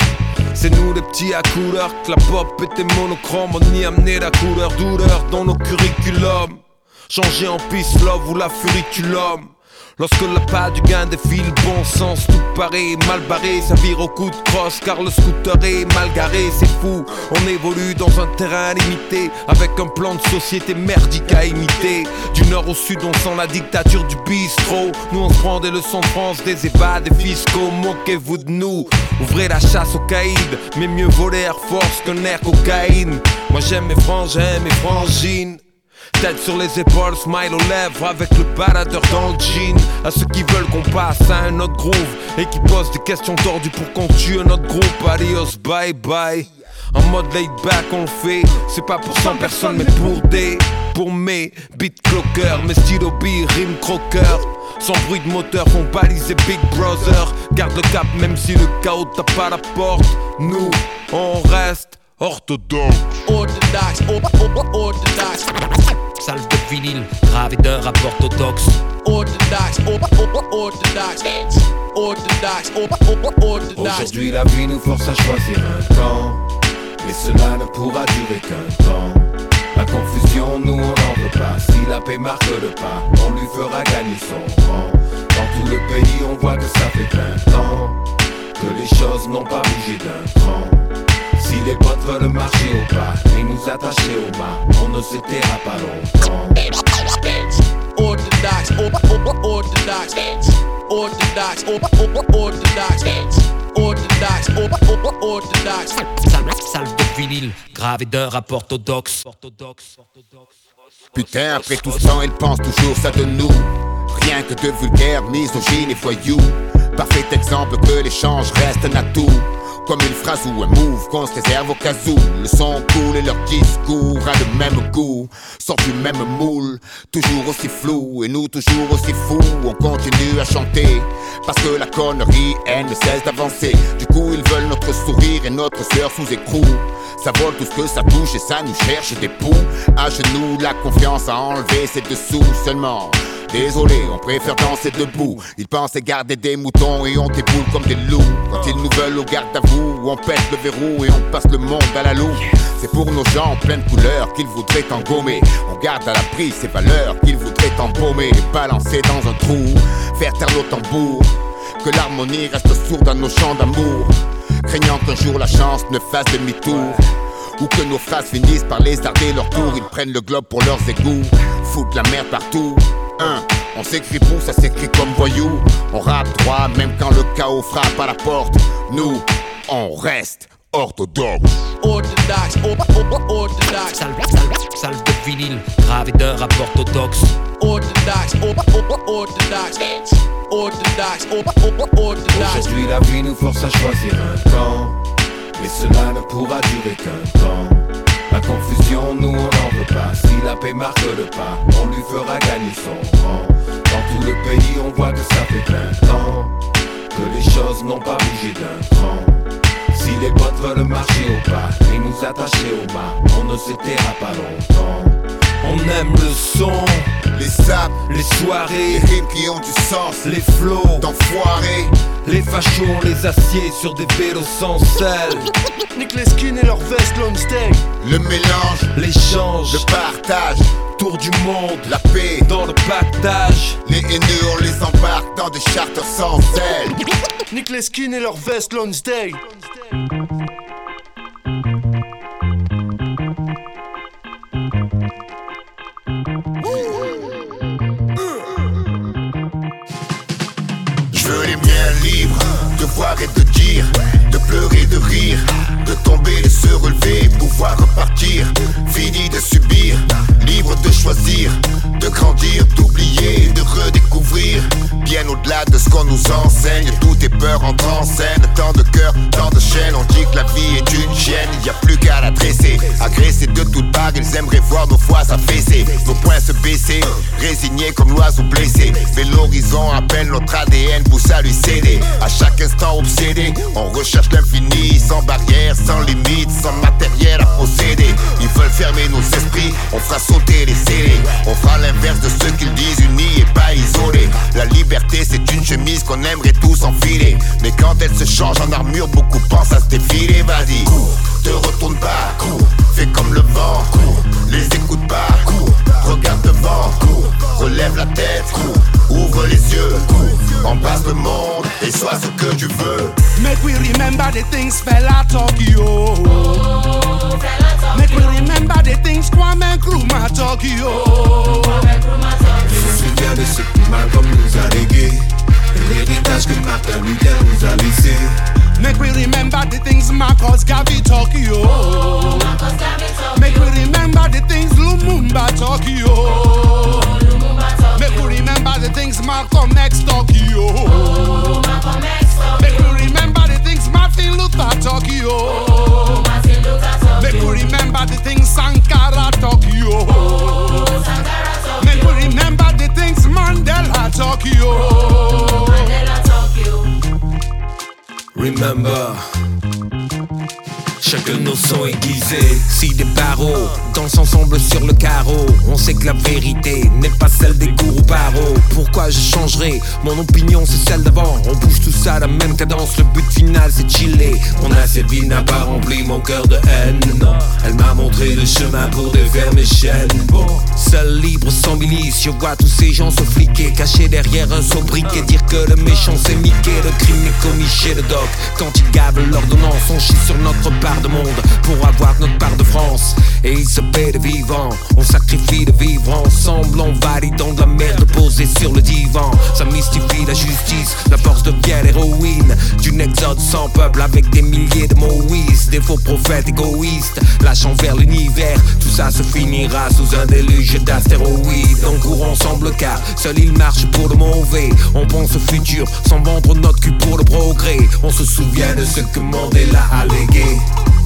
C'est nous les petits à couleur que la pop était monochrome. On y amenait la couleur douleur dans nos curriculums. Changer en peace love ou la furiculum Lorsque la pas du gain défile, bon sens, tout paraît mal barré, ça vire au coup de crosse car le scooter est mal garé, c'est fou. On évolue dans un terrain limité, avec un plan de société merdique à imiter. Du nord au sud, on sent la dictature du bistrot. Nous on se prend des leçons de France, des ébats, des fiscaux, moquez-vous de nous. Ouvrez la chasse aux caïds, mais mieux voler Air Force qu'un air cocaïne. Moi j'aime mes frangins, mes frangines. Tête sur les épaules, smile aux lèvres avec le baladeur dans le jean. À ceux qui veulent qu'on passe à un autre groove et qui posent des questions tordues pour qu'on tue un autre groupe. Adios, bye bye. En mode laid back, on le fait. C'est pas pour 100 personnes, mais pour des. Pour mes beat clockers, mes stylos billes, rime croqueurs. Sans bruit de moteur, font baliser Big Brother. Garde le cap, même si le chaos tape à la porte. Nous, on reste orthodoxe. Orthodox, or, or, orthodox, Salve de vinyle, gravé d'un rap orthodoxe. orthodox, or, or, orthodox, orthodox, or, or, orthodox. Aujourd'hui la vie nous force à choisir un camp Mais cela ne pourra durer qu'un temps La confusion nous on n'en veut pas Si la paix marque le pas On lui fera gagner son rang Dans tout le pays on voit que ça fait 20 ans Que les choses n'ont pas bougé d'un les potes veulent marcher au pas Et nous attacher au mât On ne se taira pas longtemps Orthodox, or, or, orthodox, orthodox, or, or, orthodox, orthodox, or, or, orthodox. Salve, salve de vinyle, gravé d'un rap orthodoxe. Putain, après tout ce temps, ils pensent toujours ça de nous. Rien que de vulgaires, misogynes et voyous. Parfait exemple que l'échange reste un atout. Comme une phrase ou un move qu'on se réserve au cas où. Le son cool et leur discours a le même goût. Sort du même moule, toujours aussi flou. Et nous toujours aussi fous. On continue à chanter. Parce que la connerie, elle ne cesse d'avancer. Du coup, ils veulent notre sourire et notre sueur sous écrou. Ça vole tout ce que ça touche et ça nous cherche des poux. À genoux, la confiance à enlever ses dessous seulement. Désolé, on préfère danser debout. Ils pensaient garder des moutons et on déboule comme des loups. Quand ils nous veulent au garde à vous, on pète le verrou et on passe le monde à la loupe. C'est pour nos gens pleines de couleurs qu'ils voudraient engommer. On garde à l'abri ces valeurs qu'ils voudraient embaumer et balancer dans un trou. Faire taire nos tambours. Que l'harmonie reste sourde à nos chants d'amour. Craignant qu'un jour la chance ne fasse demi-tour. Ou que nos phrases finissent par les arder leur tour. Ils prennent le globe pour leurs égouts. Foutent la merde partout. On s'écrit pour, ça s'écrit comme voyou. On rappe droit même quand le chaos frappe à la porte. Nous, on reste orthodoxe. Orthodox, or, or, orthodox, Salve, salve, salve de vinyle, gravé d'un rap orthodoxe. orthodox, or, or, orthodox, orthodox, or, or, orthodox. Aujourd'hui la vie nous force à choisir un camp Mais cela ne pourra durer qu'un temps La confusion nous on n'en veut pas la paix marque le pas On lui fera gagner son rang. Dans tout le pays on voit que ça fait 20 ans Que les choses n'ont pas bougé d'un cran. Si les potes veulent marcher au pas Et nous attacher au mât On ne se taira pas longtemps. On aime le son, Les sapes, les soirées, les rimes qui ont du sens, les flots d'enfoirés. Les fachos, on les assieds sur des vélos sans selle. Nique les skins et leurs vestes Lomsteg. Le mélange, l'échange, le partage. Tour du monde, la paix dans le pactage. Les haineux, on les embarque dans des charters sans ailes. Nique les skins et leurs vestes Lomsteg. Je de pleurer, de rire, de tomber, de se relever, pouvoir repartir, fini de subir, libre de choisir, de grandir, d'oublier, de redécouvrir, bien au-delà de ce qu'on nous enseigne, tout est peur en scène, tant de cœur, tant de chaînes, on dit que la vie est une il y a plus qu'à la dresser, agressés de toutes parts, ils aimeraient voir nos fois s'affaisser, nos poings se baisser, résignés comme l'oiseau blessé, mais l'horizon appelle notre ADN, pousse à lui céder, à chaque instant obsédé, on recherche l'infini, sans barrière, sans limite, sans matériel à posséder, ils veulent fermer nos esprits, on fera sauter les scellés, on fera l'inverse de ce qu'ils disent, unis et pas isolés, la liberté c'est une chemise qu'on aimerait tous enfiler, mais quand elle se change en armure, beaucoup pensent à se défiler, vas-y, te retourne pas, fais et sois ce que tu veux. Make we remember the things fella Tokyo. Make we remember the things Kwame Nkrumah Tokyo. Je me souviens de ce que Malcolm nous a légué. L'héritage que Martin Luther nous a laissé. Make we remember the things Marcus Garvey Tokyo. Make we remember the things Lumumba Tokyo. Make we remember the things Malcolm X Tokyo. Make we remember the things Martin Luther Tokyo. Make we remember the things Sankara Tokyo. Make we remember the things Mandela Tokyo. Remember. Chacun nos sons aiguisés. Si des barreaux dansent ensemble sur le carreau, on sait que la vérité n'est pas celle des gourous barreaux. Pourquoi je changerai Mon opinion c'est celle d'avant? On bouge tout ça à la même cadence. Le but final c'est chiller. Mon assiette n'a pas rempli mon cœur de haine. Non, elle m'a montré le chemin pour défaire mes chaînes. Bon, seul libre sans milice, je vois tous ces gens se fliquer, cachés derrière un sobriquet. Dire que le méchant c'est Mickey, le crime est commis chez le doc. Quand ils gavent l'ordonnance, on chie sur notre part de monde pour avoir notre part de France. Et il se paie de vivant, on sacrifie de vivre ensemble, on valide dans de la merde posée sur le divan. Ça mystifie la justice, la force devient l'héroïne d'une exode sans peuple avec des milliers de Moïse, des faux prophètes égoïstes, lâchant vers l'univers. Tout ça se finira sous un déluge d'astéroïdes. On court ensemble car seul il marche pour le mauvais. On pense au futur sans vendre notre cul pour le progrès. On se souvient de ce que Mandela a légué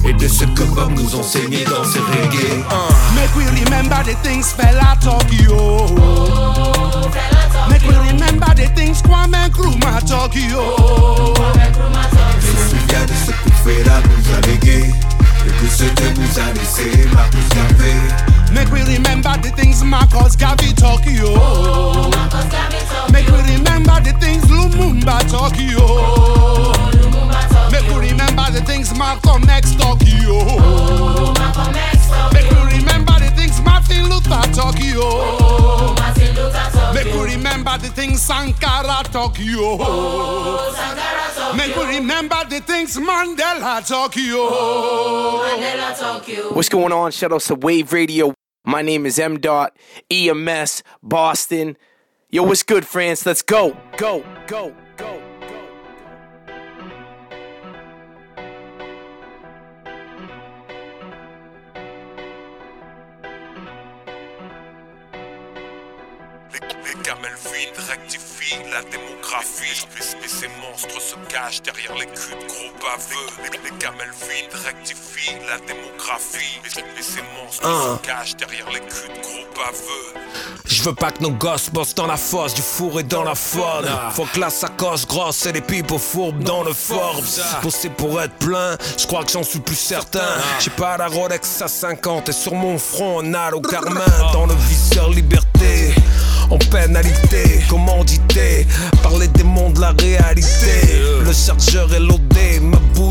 et de ce que Bob nous enseignait dans ses reggae. Uh. Make we remember the things fella Tokyo. Make we remember the things Kwame Nkrumah Tokyo. Je me souviens de ce que Fela nous a légué et de ce que nous a laissé Marcus Garvey. Make we remember the things Marcus Garvey Tokyo. Make we remember the things Lumumba Tokyo. Make we remember the things Malcolm X Tokyo. Make we remember the things Martin Luther Tokyo. Make we remember the things Sankara Tokyo. Make we remember the things Mandela Tokyo. What's going on? Shout out to Wave Radio. My name is M. Dot EMS Boston. Yo, what's good, France? Let's go, go, go, rectifient la démographie. Et ces monstres se cachent derrière les culs de gros baveux. Les, les gamelles vides rectifient la démographie. Et, ces monstres se cachent derrière les culs de gros baveux. Je veux pas que nos gosses bossent dans la fosse, du four et dans la faune. Faut que la sacoche grosse et les pipes fourbes dans le Forbes. Bosser pour être plein, je crois que j'en suis plus certain. J'ai pas la Rolex à 50 et sur mon front un halo carmin. Dans le visseur liberté, en pénalité, commandité par les démons de la réalité. Le chargeur est loadé, ma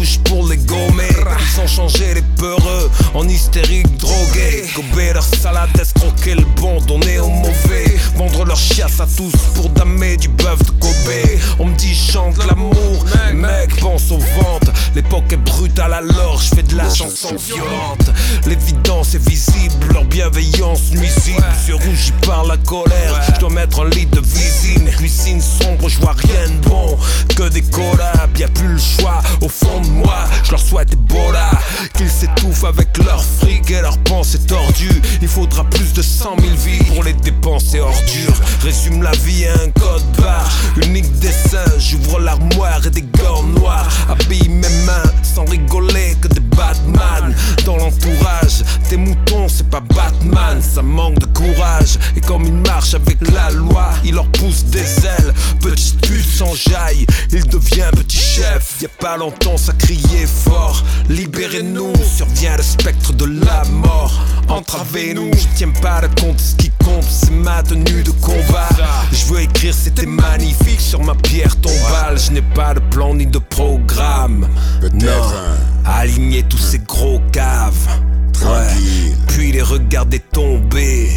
bouche pour les gommer. Ils ont changé les peureux en hystériques drogués. Gober leur salade, escroquer le bon, donner au mauvais. Vendre leur chiasse à tous pour damer du bœuf de Kobe. On me dit chante l'amour, mec, pense aux ventes. L'époque est brutale alors je fais de la chanson violente. L'évidence est visible, leur bienveillance nuisible. Je rougis par la colère, je dois mettre un lit de visine. Cuisine sombre, je vois rien de bon. Que des collabs, y a plus le choix. Au fond de moi, je leur souhaite Ebola. Qu'ils s'étouffent avec leur fric et leurs pensées tordues. Il faudra plus de 100 000 vies pour les dépenser ordures. Résume la vie à un code barre. Unique dessin, j'ouvre l'armoire et des gants noirs. Habille mes mains sans rigoler que des Batman. Dans l'entourage, tes moutons, c'est pas Batman. Ça manque de courage. Et comme ils marchent avec la loi, il leur pousse des ailes. Petite pute s'enjaille, il devient petit chef. Y a pas longtemps, ça criait fort. Libérez-nous, survient le spectre de la mort. Entravez-nous, je tiens pas le compte, ce qui compte, c'est ma tenue de combat. Je veux écrire, c'était magnifique sur ma pierre tombale. Je n'ai pas de plan ni de programme. Non, aligner tous ces gros caves. Ouais. Puis les regarder tomber.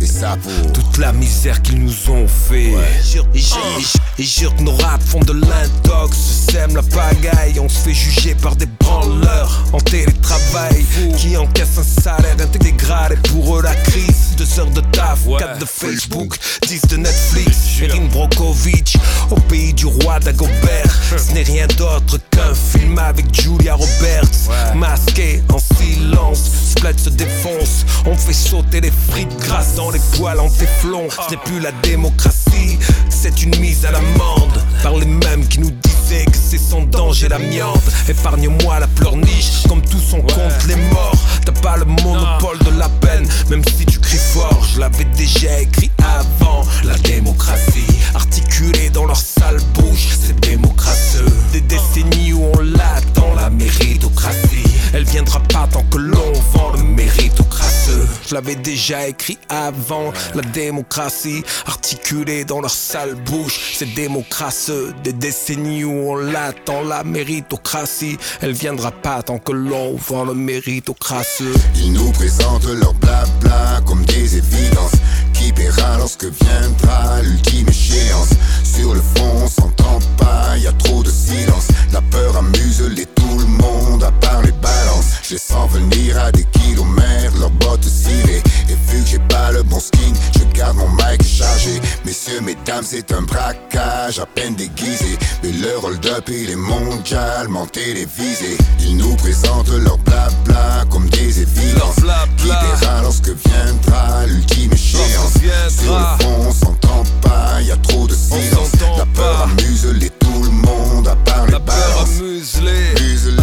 Et ça vaut toute la misère qu'ils nous ont fait. Jure- Et jure, et jure- et jure que nos raps font de l'intox. Se sème la pagaille, on se fait juger par des branleurs en télétravail qui encaissent un salaire intégral. Et pour eux, la crise, deux heures de taf, quatre de Facebook, 10 de Netflix. Erin Brokovich, au pays du roi d'Agobert. Ce n'est rien d'autre qu'un film avec Julia Roberts. Masqué en silence, Splat se défonce. On fait sauter les frites grasses les poils en téflon. Ce n'est plus la démocratie, c'est une mise à l'amende. Par les mêmes qui nous disaient que c'est sans danger l'amiante. Épargne-moi la pleurniche, comme tous on compte les morts. T'as pas le monopole de la peine, même si tu cries fort. Je l'avais déjà écrit avant. La démocratie, articulée dans leur sale bouche, c'est démocrateux. Des décennies où on l'attend, la méritocratie. Elle viendra pas tant que l'on vend le méritocrateux. Je l'avais déjà écrit avant. La démocratie, articulée dans leur sale bouche, c'est démocrateux. Des décennies où on l'attend, la méritocratie. Elle viendra pas tant que l'on vend le méritocrateux. Ils nous présentent leur blabla comme des évidences Qui paiera lorsque viendra l'ultime échéance Sur le fond on s'entend pas, y a trop de silence. La peur amuse les tout le monde à part les balances. Je les sens venir à des kilomètres, leurs bottes cirées. Et vu que j'ai pas le bon skin, je garde mon mic chargé. Messieurs, mesdames, c'est un braquage à peine déguisé. Mais le hold-up il est mondialement télévisé. Ils nous présentent leur blabla comme des évidences. Qui paiera lorsque viendra l'ultime échéance. Sur le fond on s'entend pas, y a trop de silence La peur amuse les tout le monde à part les balances muselé, Muselé,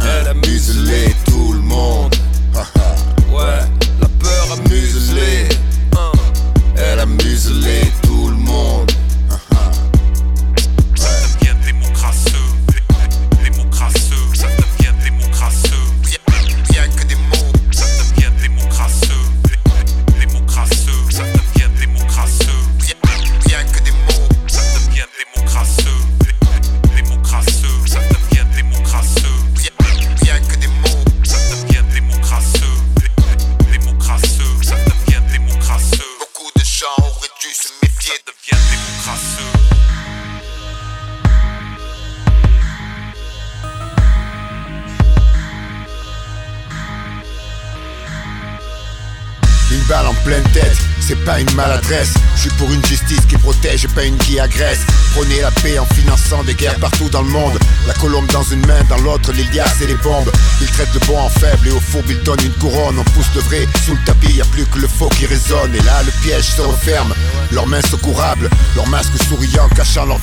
Elle a muselé tout le monde. Ouais, la peur a muselé. Elle a muselé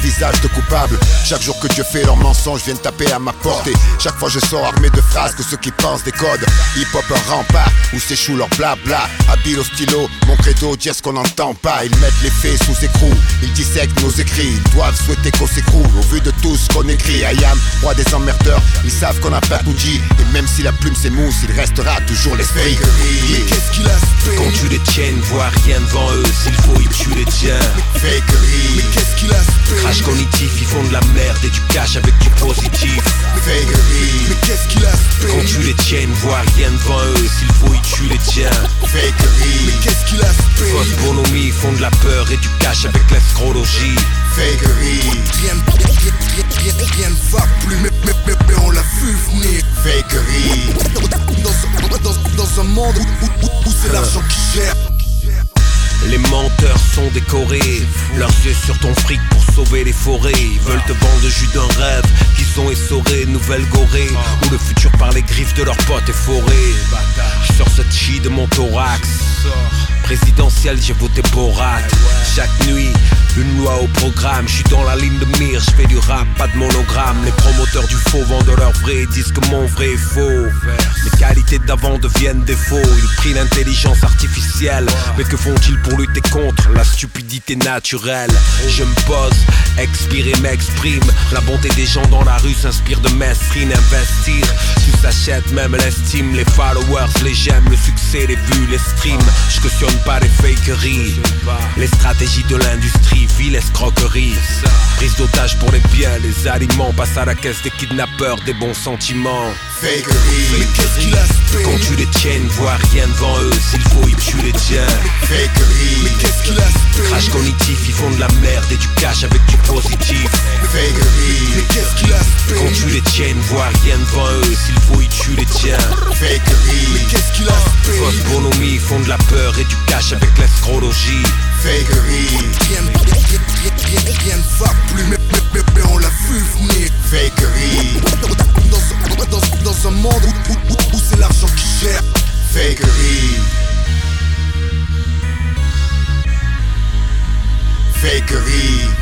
visage de coupables. Chaque jour que Dieu fait leurs mensonges viennent taper à ma porte. Et chaque fois je sors armé de phrases que ceux qui pensent des codes. Hip hop un rempart où s'échoue leur blabla. Habile au stylo, mon credo dit ce qu'on n'entend pas. Ils mettent les faits sous écrou, ils dissèquent nos écrits. Ils doivent souhaiter qu'on s'écroule au vu de tout ce qu'on écrit. I am roi des emmerdeurs, ils savent qu'on a pas tout dit. Et même si la plume s'émousse, il restera toujours les fakeries. Mais qu'est-ce qu'il a fait Quand tu les tiennes, vois rien devant eux. S'il faut, ils tuent les tiens. Fakerie. Mais qu'est-ce qu'il a fait Crash cognitif, ils font de la merde et du cash avec du positif. Fakerie. Mais qu'est-ce qu'il a fait? Quand tu les tiennes, vois rien devant eux. S'il faut, ils tuent les tiens. Fakerie. Mais qu'est-ce qu'il a fait? Fausse bonhomie, ils font de la peur et du cash avec l'astrologie. Fakerie. Rien, rien, rien, rien, rien ne va plus, mais, mais, mais, mais on l'a vu venir. Fakerie. Dans, dans, dans un monde où, où, où, où c'est l'argent qui gère. Sont décorés, leurs yeux sur ton fric pour sauver les forêts. Ils veulent te vendre le jus d'un rêve qu'ils ont essoré, nouvelle gorée. Où le futur par les griffes de leurs potes est foré. Je sors cette chi de mon thorax. Présidentiel, j'ai voté Borat. Chaque nuit, une loi au programme. Je suis dans la ligne de mire, je fais du rap, pas de monogramme. Les promoteurs du faux vendent leur vrai, disent que mon vrai est faux. Les qualités d'avant deviennent défauts. Ils prient l'intelligence artificielle. Mais que font-ils pour lutter contre la stupidité naturelle? Je me pose, expire et m'exprime. La bonté des gens dans la rue s'inspire de m'estime, investir. Tout s'achète, même l'estime. Les followers, les j'aime, le succès, les vues, les streams. Je pas les fakeries. Les stratégies de l'industrie, ville escroquerie. Prise d'otage pour les biens, les aliments. Passe à la caisse des kidnappeurs, des bons sentiments. Mais qu'est-ce qu'il a Quand tu les tiennes, vois rien devant eux. S'il faut, ils tuent les tiens. Fakerie. Mais qu'est-ce qu'il a Crash cognitif, ils font de la merde et du cash avec du positif. Mais qu'est-ce qu'il a Quand tu les tiennes, vois rien devant eux. S'il faut, ils tuent les tiens. Fakerie. Mais qu'est-ce qu'il a Fausse bonhomie, ils font de la peur et du cash avec l'astrologie. Fakerie. Rien, rien, rien, rien, rien ne va plus, mais, mais, on l'a vu venir. Fakerie. Dans, un monde où, où c'est l'argent qui gère. Fakerie. Fakerie.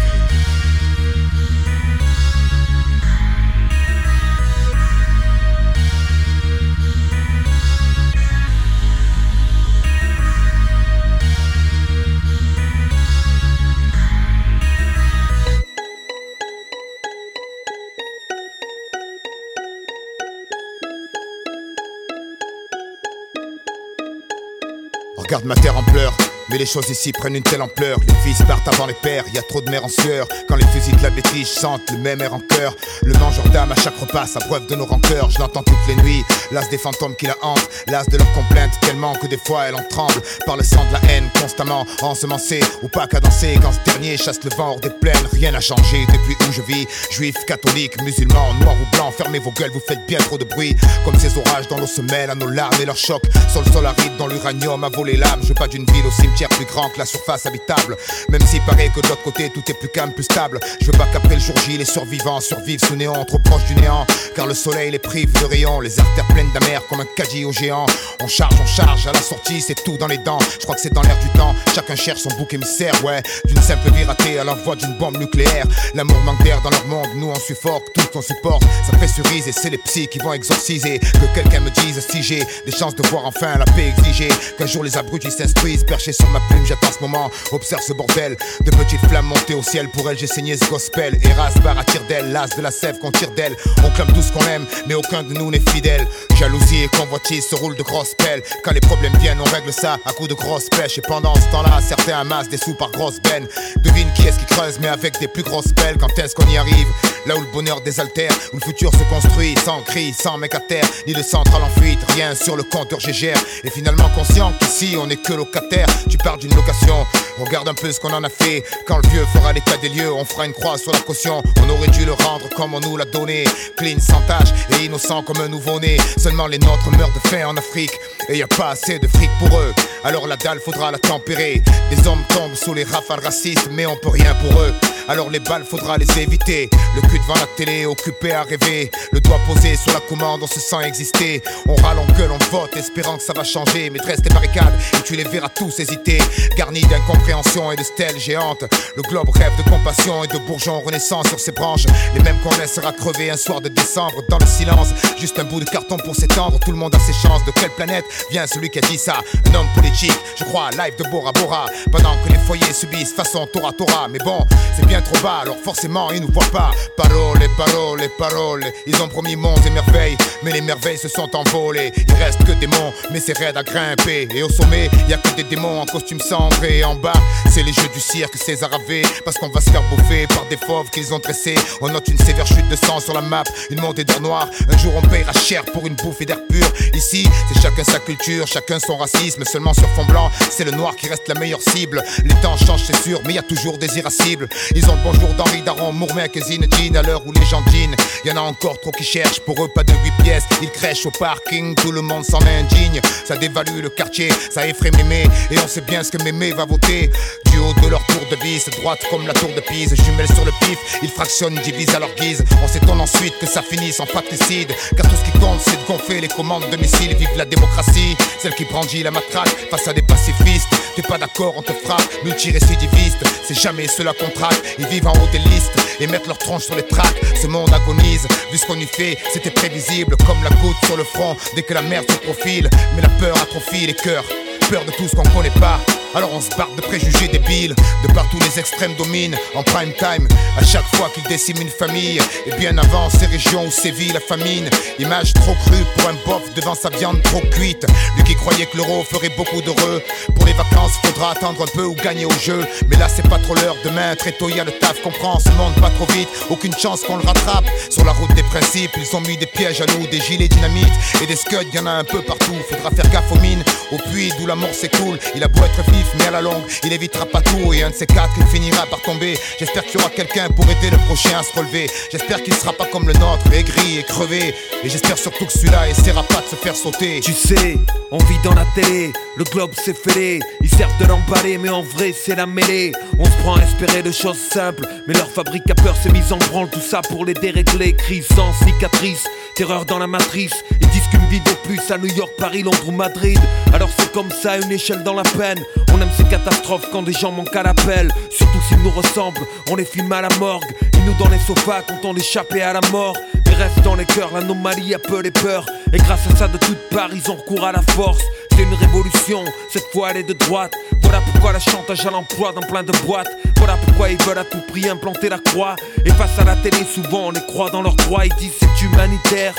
Regarde ma terre en pleurs. Mais les choses ici prennent une telle ampleur. Les fils partent avant les pères, y a trop de mères en sueur. Quand les fusils de la bêtise chantent le même air en cœur. Le mangeur d'âme à chaque repas, sa preuve de nos rancœurs. Je l'entends toutes les nuits, l'as des fantômes qui la hantent. L'as de leurs complaintes, tellement que des fois elle en tremble. Par le sang de la haine, constamment ensemencé. Ou pas danser quand ce dernier chasse le vent hors des plaines. Rien n'a changé depuis où je vis. Juif, catholique, musulman, noir ou blanc. Fermez vos gueules, vous faites bien trop de bruit. Comme ces orages dans l'eau se mêlent à nos larmes et leurs chocs. Sol sol aride dans l'uranium a volé l'âme. Je pas d'une ville au cimetière plus grand que la surface habitable. Même s'il paraît que de l'autre côté tout est plus calme, plus stable. Je veux pas qu'après le jour J, les survivants survivent sous néant, trop proche du néant. Car le soleil les prive de rayons, les artères pleines d'amer comme un caddie au géant. On charge, on charge, à la sortie c'est tout dans les dents. Je crois que c'est dans l'air du temps, chacun cherche son bouc émissaire, ouais. D'une simple vie ratée à l'envoi d'une bombe nucléaire. L'amour manque d'air dans leur monde, nous on suffoque, tout on supporte. Ça pressurise et c'est les psys qui vont exorciser. Que quelqu'un me dise si j'ai des chances de voir enfin la paix exigée. Qu'un jour les abrutis s'instruisent, perchés sur ma plume, j'attends ce moment. Observe ce bordel de petites flammes montées au ciel. Pour elle, j'ai saigné ce gospel. Eras, barre à tire d'elle, l'as de la sève qu'on tire d'elle. On clame tout ce qu'on aime, mais aucun de nous n'est fidèle. Jalousie et convoitise se roulent de grosses pelles. Quand les problèmes viennent, on règle ça à coups de grosses pêches. Et pendant ce temps-là, certains amassent des sous par grosses bennes. Devine qui est-ce qui creuse, mais avec des plus grosses pelles. Quand est-ce qu'on y arrive? Là où le bonheur désaltère, où le futur se construit sans cri, sans mec à terre, ni de centrale en fuite, rien sur le compteur GGR. Et finalement conscient qu'ici on est que locataire. Tu parles d'une location, regarde un peu ce qu'on en a fait. Quand le vieux fera l'état des lieux, on fera une croix sur la caution. On aurait dû le rendre comme on nous l'a donné. Clean, sans tache et innocent comme un nouveau-né. Seulement les nôtres meurent de faim en Afrique. Et y a pas assez de fric pour eux. Alors la dalle faudra la tempérer. Des hommes tombent sous les rafales racistes, mais on peut rien pour eux. Alors les balles faudra les éviter. Le cul devant la télé, occupé à rêver. Le doigt posé sur la commande, on se sent exister. On râle, on gueule, on vote, espérant que ça va changer. Mais dresse des barricades et tu les verras tous hésiter. Garnis d'incompréhension et de stèles géantes. Le globe rêve de compassion et de bourgeons renaissant sur ses branches. Les mêmes qu'on laissera crever un soir de décembre dans le silence. Juste un bout de carton pour s'étendre. Tout le monde a ses chances. De quelle planète vient celui qui a dit ça? Un homme politique, je crois, live de Bora Bora. Pendant que les foyers subissent façon Tora Tora. Mais bon, c'est bien trop bas, alors forcément ils nous voient pas. Parole, parole, parole. Ils ont promis monts et merveilles, mais les merveilles se sont envolées. Il reste que des monts, mais c'est raide à grimper. Et au sommet, y a que des démons en costume. Et en bas, c'est les jeux du cirque César avait. Parce qu'on va se faire bouffer par des fauves qu'ils ont dressés. On note une sévère chute de sang sur la map, une montée d'air noir. Un jour on paiera cher pour une bouffe et d'air pur. Ici, c'est chacun sa culture, chacun son racisme. Seulement sur fond blanc, c'est le noir qui reste la meilleure cible. Les temps changent, c'est sûr, mais y a toujours des irascibles. Ils ont le bonjour d'Henri Daron, Mourmec et Zinedine à l'heure où les gens dînent. Y en a encore trop qui cherchent, pour eux pas de 8 pièces. Ils crèchent au parking, tout le monde s'en indigne. Ça dévalue le quartier, ça effraie Mémé. Et on sait bien ce que Mémé va voter. Du haut de leur tour de vis, droite comme la tour de Pise. Jumelles sur le pif, ils fractionnent, divisent à leur guise. On s'étonne ensuite que ça finisse en fratricide. Car tout ce qui compte, c'est de gonfler les commandes de missiles. Vive la démocratie, celle qui brandit la matraque face à des pacifistes. T'es pas d'accord, on te frappe, multirécidiviste. C'est jamais cela qu'on traque. Ils vivent en haut des listes et mettent leur tronche sur les tracks. Ce monde agonise, vu ce qu'on y fait, c'était prévisible. Comme la goutte sur le front dès que la merde se profile. Mais la peur atrophie les cœurs, peur de tout ce qu'on connaît pas. Alors on se barre de préjugés débiles, de partout les extrêmes dominent en prime time. À chaque fois qu'ils déciment une famille, et bien avant ces régions où sévit la famine. Image trop crue pour un bof devant sa viande trop cuite. Lui qui croyait que l'euro ferait beaucoup d'heureux. Pour les vacances, faudra attendre un peu ou gagner au jeu. Mais là c'est pas trop l'heure, demain très tôt y le taf. Comprends ce monde pas trop vite, aucune chance qu'on le rattrape. Sur la route des principes, ils ont mis des pièges à nous, des gilets dynamite et des scuds, y en a un peu partout. Faudra faire gaffe aux mines, au puits d'où la mort s'écoule. Il a beau être mais à la longue, il évitera pas tout et un de ces quatre, il finira par tomber. J'espère qu'il y aura quelqu'un pour aider le prochain à se relever. J'espère qu'il sera pas comme le nôtre, aigri et crevé. Et j'espère surtout que celui-là essaiera pas de se faire sauter. Tu sais, on vit dans la télé, le globe s'est fêlé. Ils servent de l'emballer, mais en vrai c'est la mêlée. On se prend à espérer de choses simples, mais leur fabrique à peur s'est mise en branle. Tout ça pour les dérégler, crise sans cicatrice, terreur dans la matrice. Ils disent qu'une vie de plus à New York, Paris, Londres ou Madrid. Alors c'est comme ça, une échelle dans la peine. On aime ces catastrophes quand des gens manquent à l'appel. Surtout s'ils nous ressemblent, on les filme à la morgue. Ils nous dans les sofas on échappé à la mort. Mais reste dans les cœurs, l'anomalie a peu les peurs. Et grâce à ça, de toutes parts, ils ont recours à la force. C'est une révolution, cette fois elle est de droite. Voilà pourquoi la chantage à l'emploi dans plein de boîtes. Voilà pourquoi ils veulent à tout prix implanter la croix. Et face à la télé, souvent on les croit dans leur droit. Ils disent c'est humanitaire.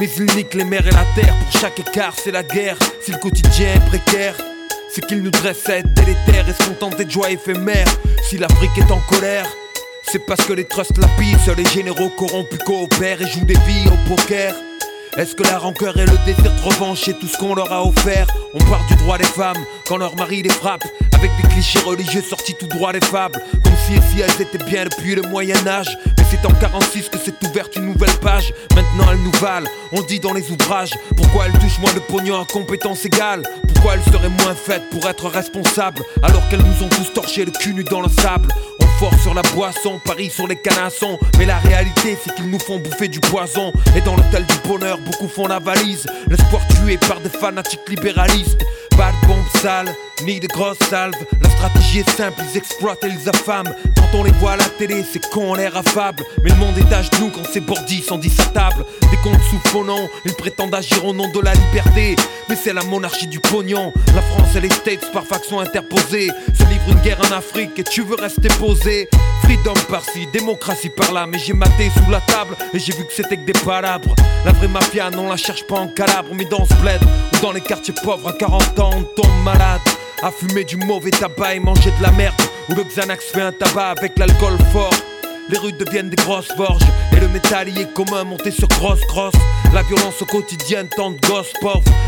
Mais ils niquent les mers et la terre. Pour chaque écart, c'est la guerre. Si le quotidien est précaire, c'est qu'ils nous dressent à être délétères et se contenter de joie éphémère. Si l'Afrique est en colère, c'est parce que les trusts lapident, les généraux corrompus coopèrent et jouent des vies au poker. Est-ce que la rancœur et le désir de revanche est tout ce qu'on leur a offert? On part du droit des femmes quand leur mari les frappe Avec des clichés religieux sortis tout droit des fables. Comme si si elles étaient bien depuis le Moyen-Âge Mais c'est en 46 que s'est ouverte une nouvelle page. Maintenant elles nous valent, on dit dans les ouvrages. Pourquoi elles touchent moins de pognon à compétences égales? Pourquoi elles seraient moins faites pour être responsables? Alors qu'elles nous ont tous torché le cul nu dans le sable. On force sur la boisson, parie sur les canassons Mais la réalité c'est qu'ils nous font bouffer du poison. Et dans l'hôtel du bonheur beaucoup font la valise. L'espoir tué par des fanatiques libéralistes Pas de bombes sales, ni de grosses salves stratégie est simple, ils exploitent et ils affament. Quand on les voit à la télé c'est con, on l'air affable. Mais le monde est à genoux quand ces bordis sont dit à table Des comptes nom, ils prétendent agir au nom de la liberté. Mais c'est la monarchie du pognon. La France et les States par faction interposée Se livrent une guerre en Afrique et tu veux rester posé. Freedom par-ci, démocratie par-là. Mais j'ai maté sous la table et j'ai vu que c'était que des palabres. La vraie mafia, non la cherche pas en calabre Mais dans ce bled ou dans les quartiers pauvres À 40 ans on tombe malade À fumer du mauvais tabac et manger de la merde. Où le Xanax fait un tabac avec l'alcool fort. Les rues deviennent des grosses forges. Et le métallier commun monté sur cross cross La violence au quotidien tant de gosses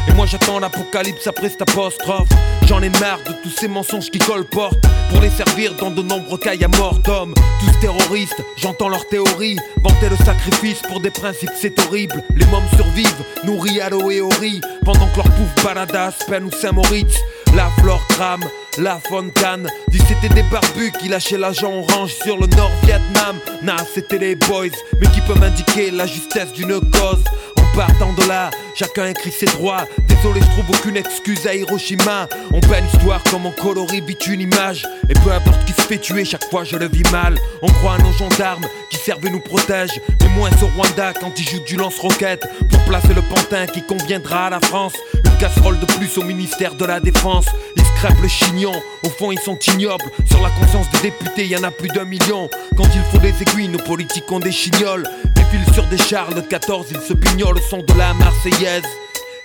Et moi j'attends l'apocalypse après cette apostrophe. J'en ai marre de tous ces mensonges qui colportent. Pour les servir dans de nombreux cas à mort d'hommes. Tous terroristes, j'entends leurs théories Vanter le sacrifice pour des principes c'est horrible. Les mômes survivent, nourris à l'eau et au riz. Pendant que leur pouf balade à Aspen ou Saint-Moritz La flore crame, la fontaine Dit c'était des barbus qui lâchaient l'agent orange sur le Nord-Vietnam Nah c'était les boys Mais qui peuvent m'indiquer la justesse d'une cause. En partant de là, chacun écrit ses droits. Désolé je trouve aucune excuse à Hiroshima. On peint l'histoire comme on colorie vite une image. Et peu importe qui se fait tuer, chaque fois je le vis mal. On croit à nos gendarmes qui servent et nous protègent. Mais moins au Rwanda quand ils jouent du lance-roquette Pour placer le pantin qui conviendra à la France casserole de plus au ministère de la Défense Ils se crêpent le chignon, au fond ils sont ignobles Sur la conscience des députés, y en a plus d'un million Quand il faut des aiguilles, nos politiques ont des chignoles Défilent sur des chars, le 14 ils se pignolent au son de la Marseillaise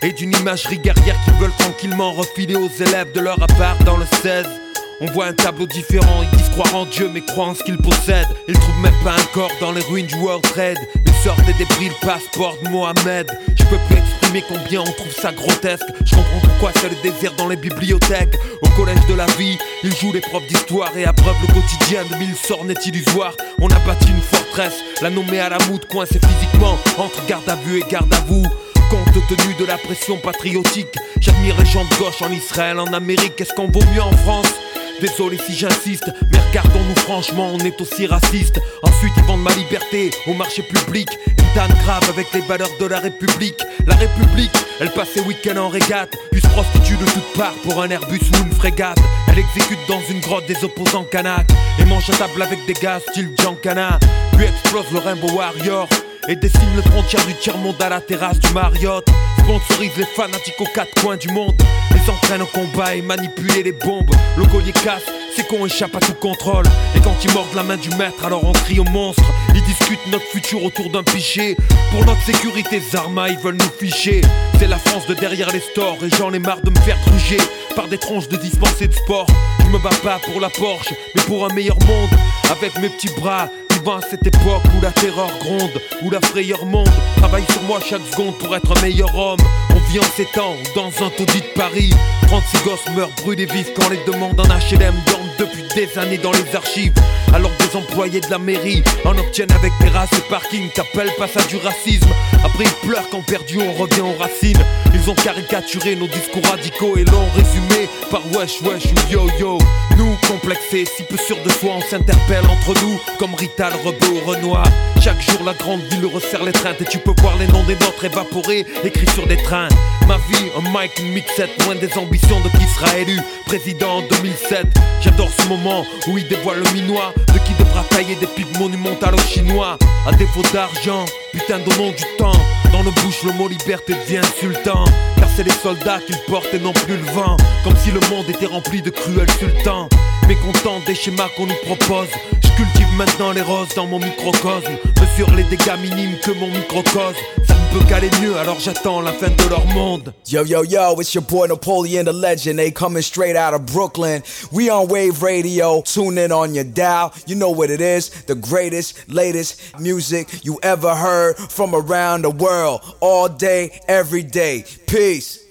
et d'une imagerie guerrière qu'ils veulent tranquillement refiler aux élèves de leur appart dans le 16. On voit un tableau différent, ils disent croire en Dieu mais croient en ce qu'ils possèdent. Ils trouvent même pas un corps dans les ruines du World Trade. Ils sortent des débris, le passeport de Mohamed. Je peux plus exprimer combien on trouve ça grotesque? Je comprends pourquoi c'est le désert dans les bibliothèques. Au collège de la vie, ils jouent les profs d'histoire et abreuvent le quotidien de mille sornettes illusoires. On a bâti une forteresse, la nommée à la moute, coincée physiquement entre garde à vue et garde à vous. Compte tenu de la pression patriotique, j'admire les gens de gauche en Israël, en Amérique. Est-ce qu'on vaut mieux en France? Désolé si j'insiste, mais regardons-nous franchement, on est aussi raciste. Ensuite, ils vendent ma liberté au marché public. Une tanne grave avec les valeurs de la République. La République, elle passe ses week-ends en régate, puis se prostitue de toutes parts pour un Airbus ou une frégate. Elle exécute dans une grotte des opposants canaques et mange à table avec des gars style Giancana. Puis explose le Rainbow Warrior et dessine les frontières du tiers-monde à la terrasse du Marriott. Sponsorise les fanatiques aux quatre coins du monde. Les entraîne au combat et manipuler les bombes. Le collier casse, c'est qu'on échappe à tout contrôle. Et quand ils mordent la main du maître, alors on crie au monstre. Ils discutent notre futur autour d'un pichet. Pour notre sécurité, Zarma, ils veulent nous ficher. C'est la France de derrière les stores et j'en ai marre de me faire truger par des tronches de dispensés de sport. Je me bats pas pour la Porsche, mais pour un meilleur monde. Avec mes petits bras, cette époque où la terreur gronde, où la frayeur monte. Travaille sur moi chaque seconde pour être un meilleur homme. Vit en ces dans un taudis de Paris, 36 gosses meurent brûlés vifs quand les demandes en HLM dorment depuis des années dans les archives. Alors des employés de la mairie en obtiennent avec terrasse et parking. T'appelles pas ça du racisme. Après ils pleurent quand perdu on revient aux racines. Ils ont caricaturé nos discours radicaux et l'ont résumé par wesh wesh ou yo yo. Nous complexés, si peu sûrs de soi, on s'interpelle entre nous comme Rital, Rebeu ou Renoir. Chaque jour la grande ville resserre l'étreinte et tu peux voir les noms des nôtres évaporés écrits sur des trains. Ma vie, un mic, une mixette, loin des ambitions de qui sera élu président en 2007. J'adore ce moment où il dévoile le minois de qui devra tailler des pipes monumentales aux chinois. À défaut d'argent, putain donnons du temps. Dans le bouche, le mot liberté devient insultant. Car c'est les soldats qu'ils portent et non plus le vent. Comme si le monde était rempli de cruels sultans. Mécontent des schémas qu'on nous propose. Je cultive maintenant les roses dans mon microcosme. Mesure les dégâts minimes que mon microcosme. Peut qu'aller mieux, alors j'attends la fin de leur monde. Yo, yo, yo, it's your boy Napoleon the Legend. They coming straight out of Brooklyn. We on Wave Radio. Tune in on your dial. You know what it is. The greatest, latest music you ever heard from around the world. All day, every day. Peace.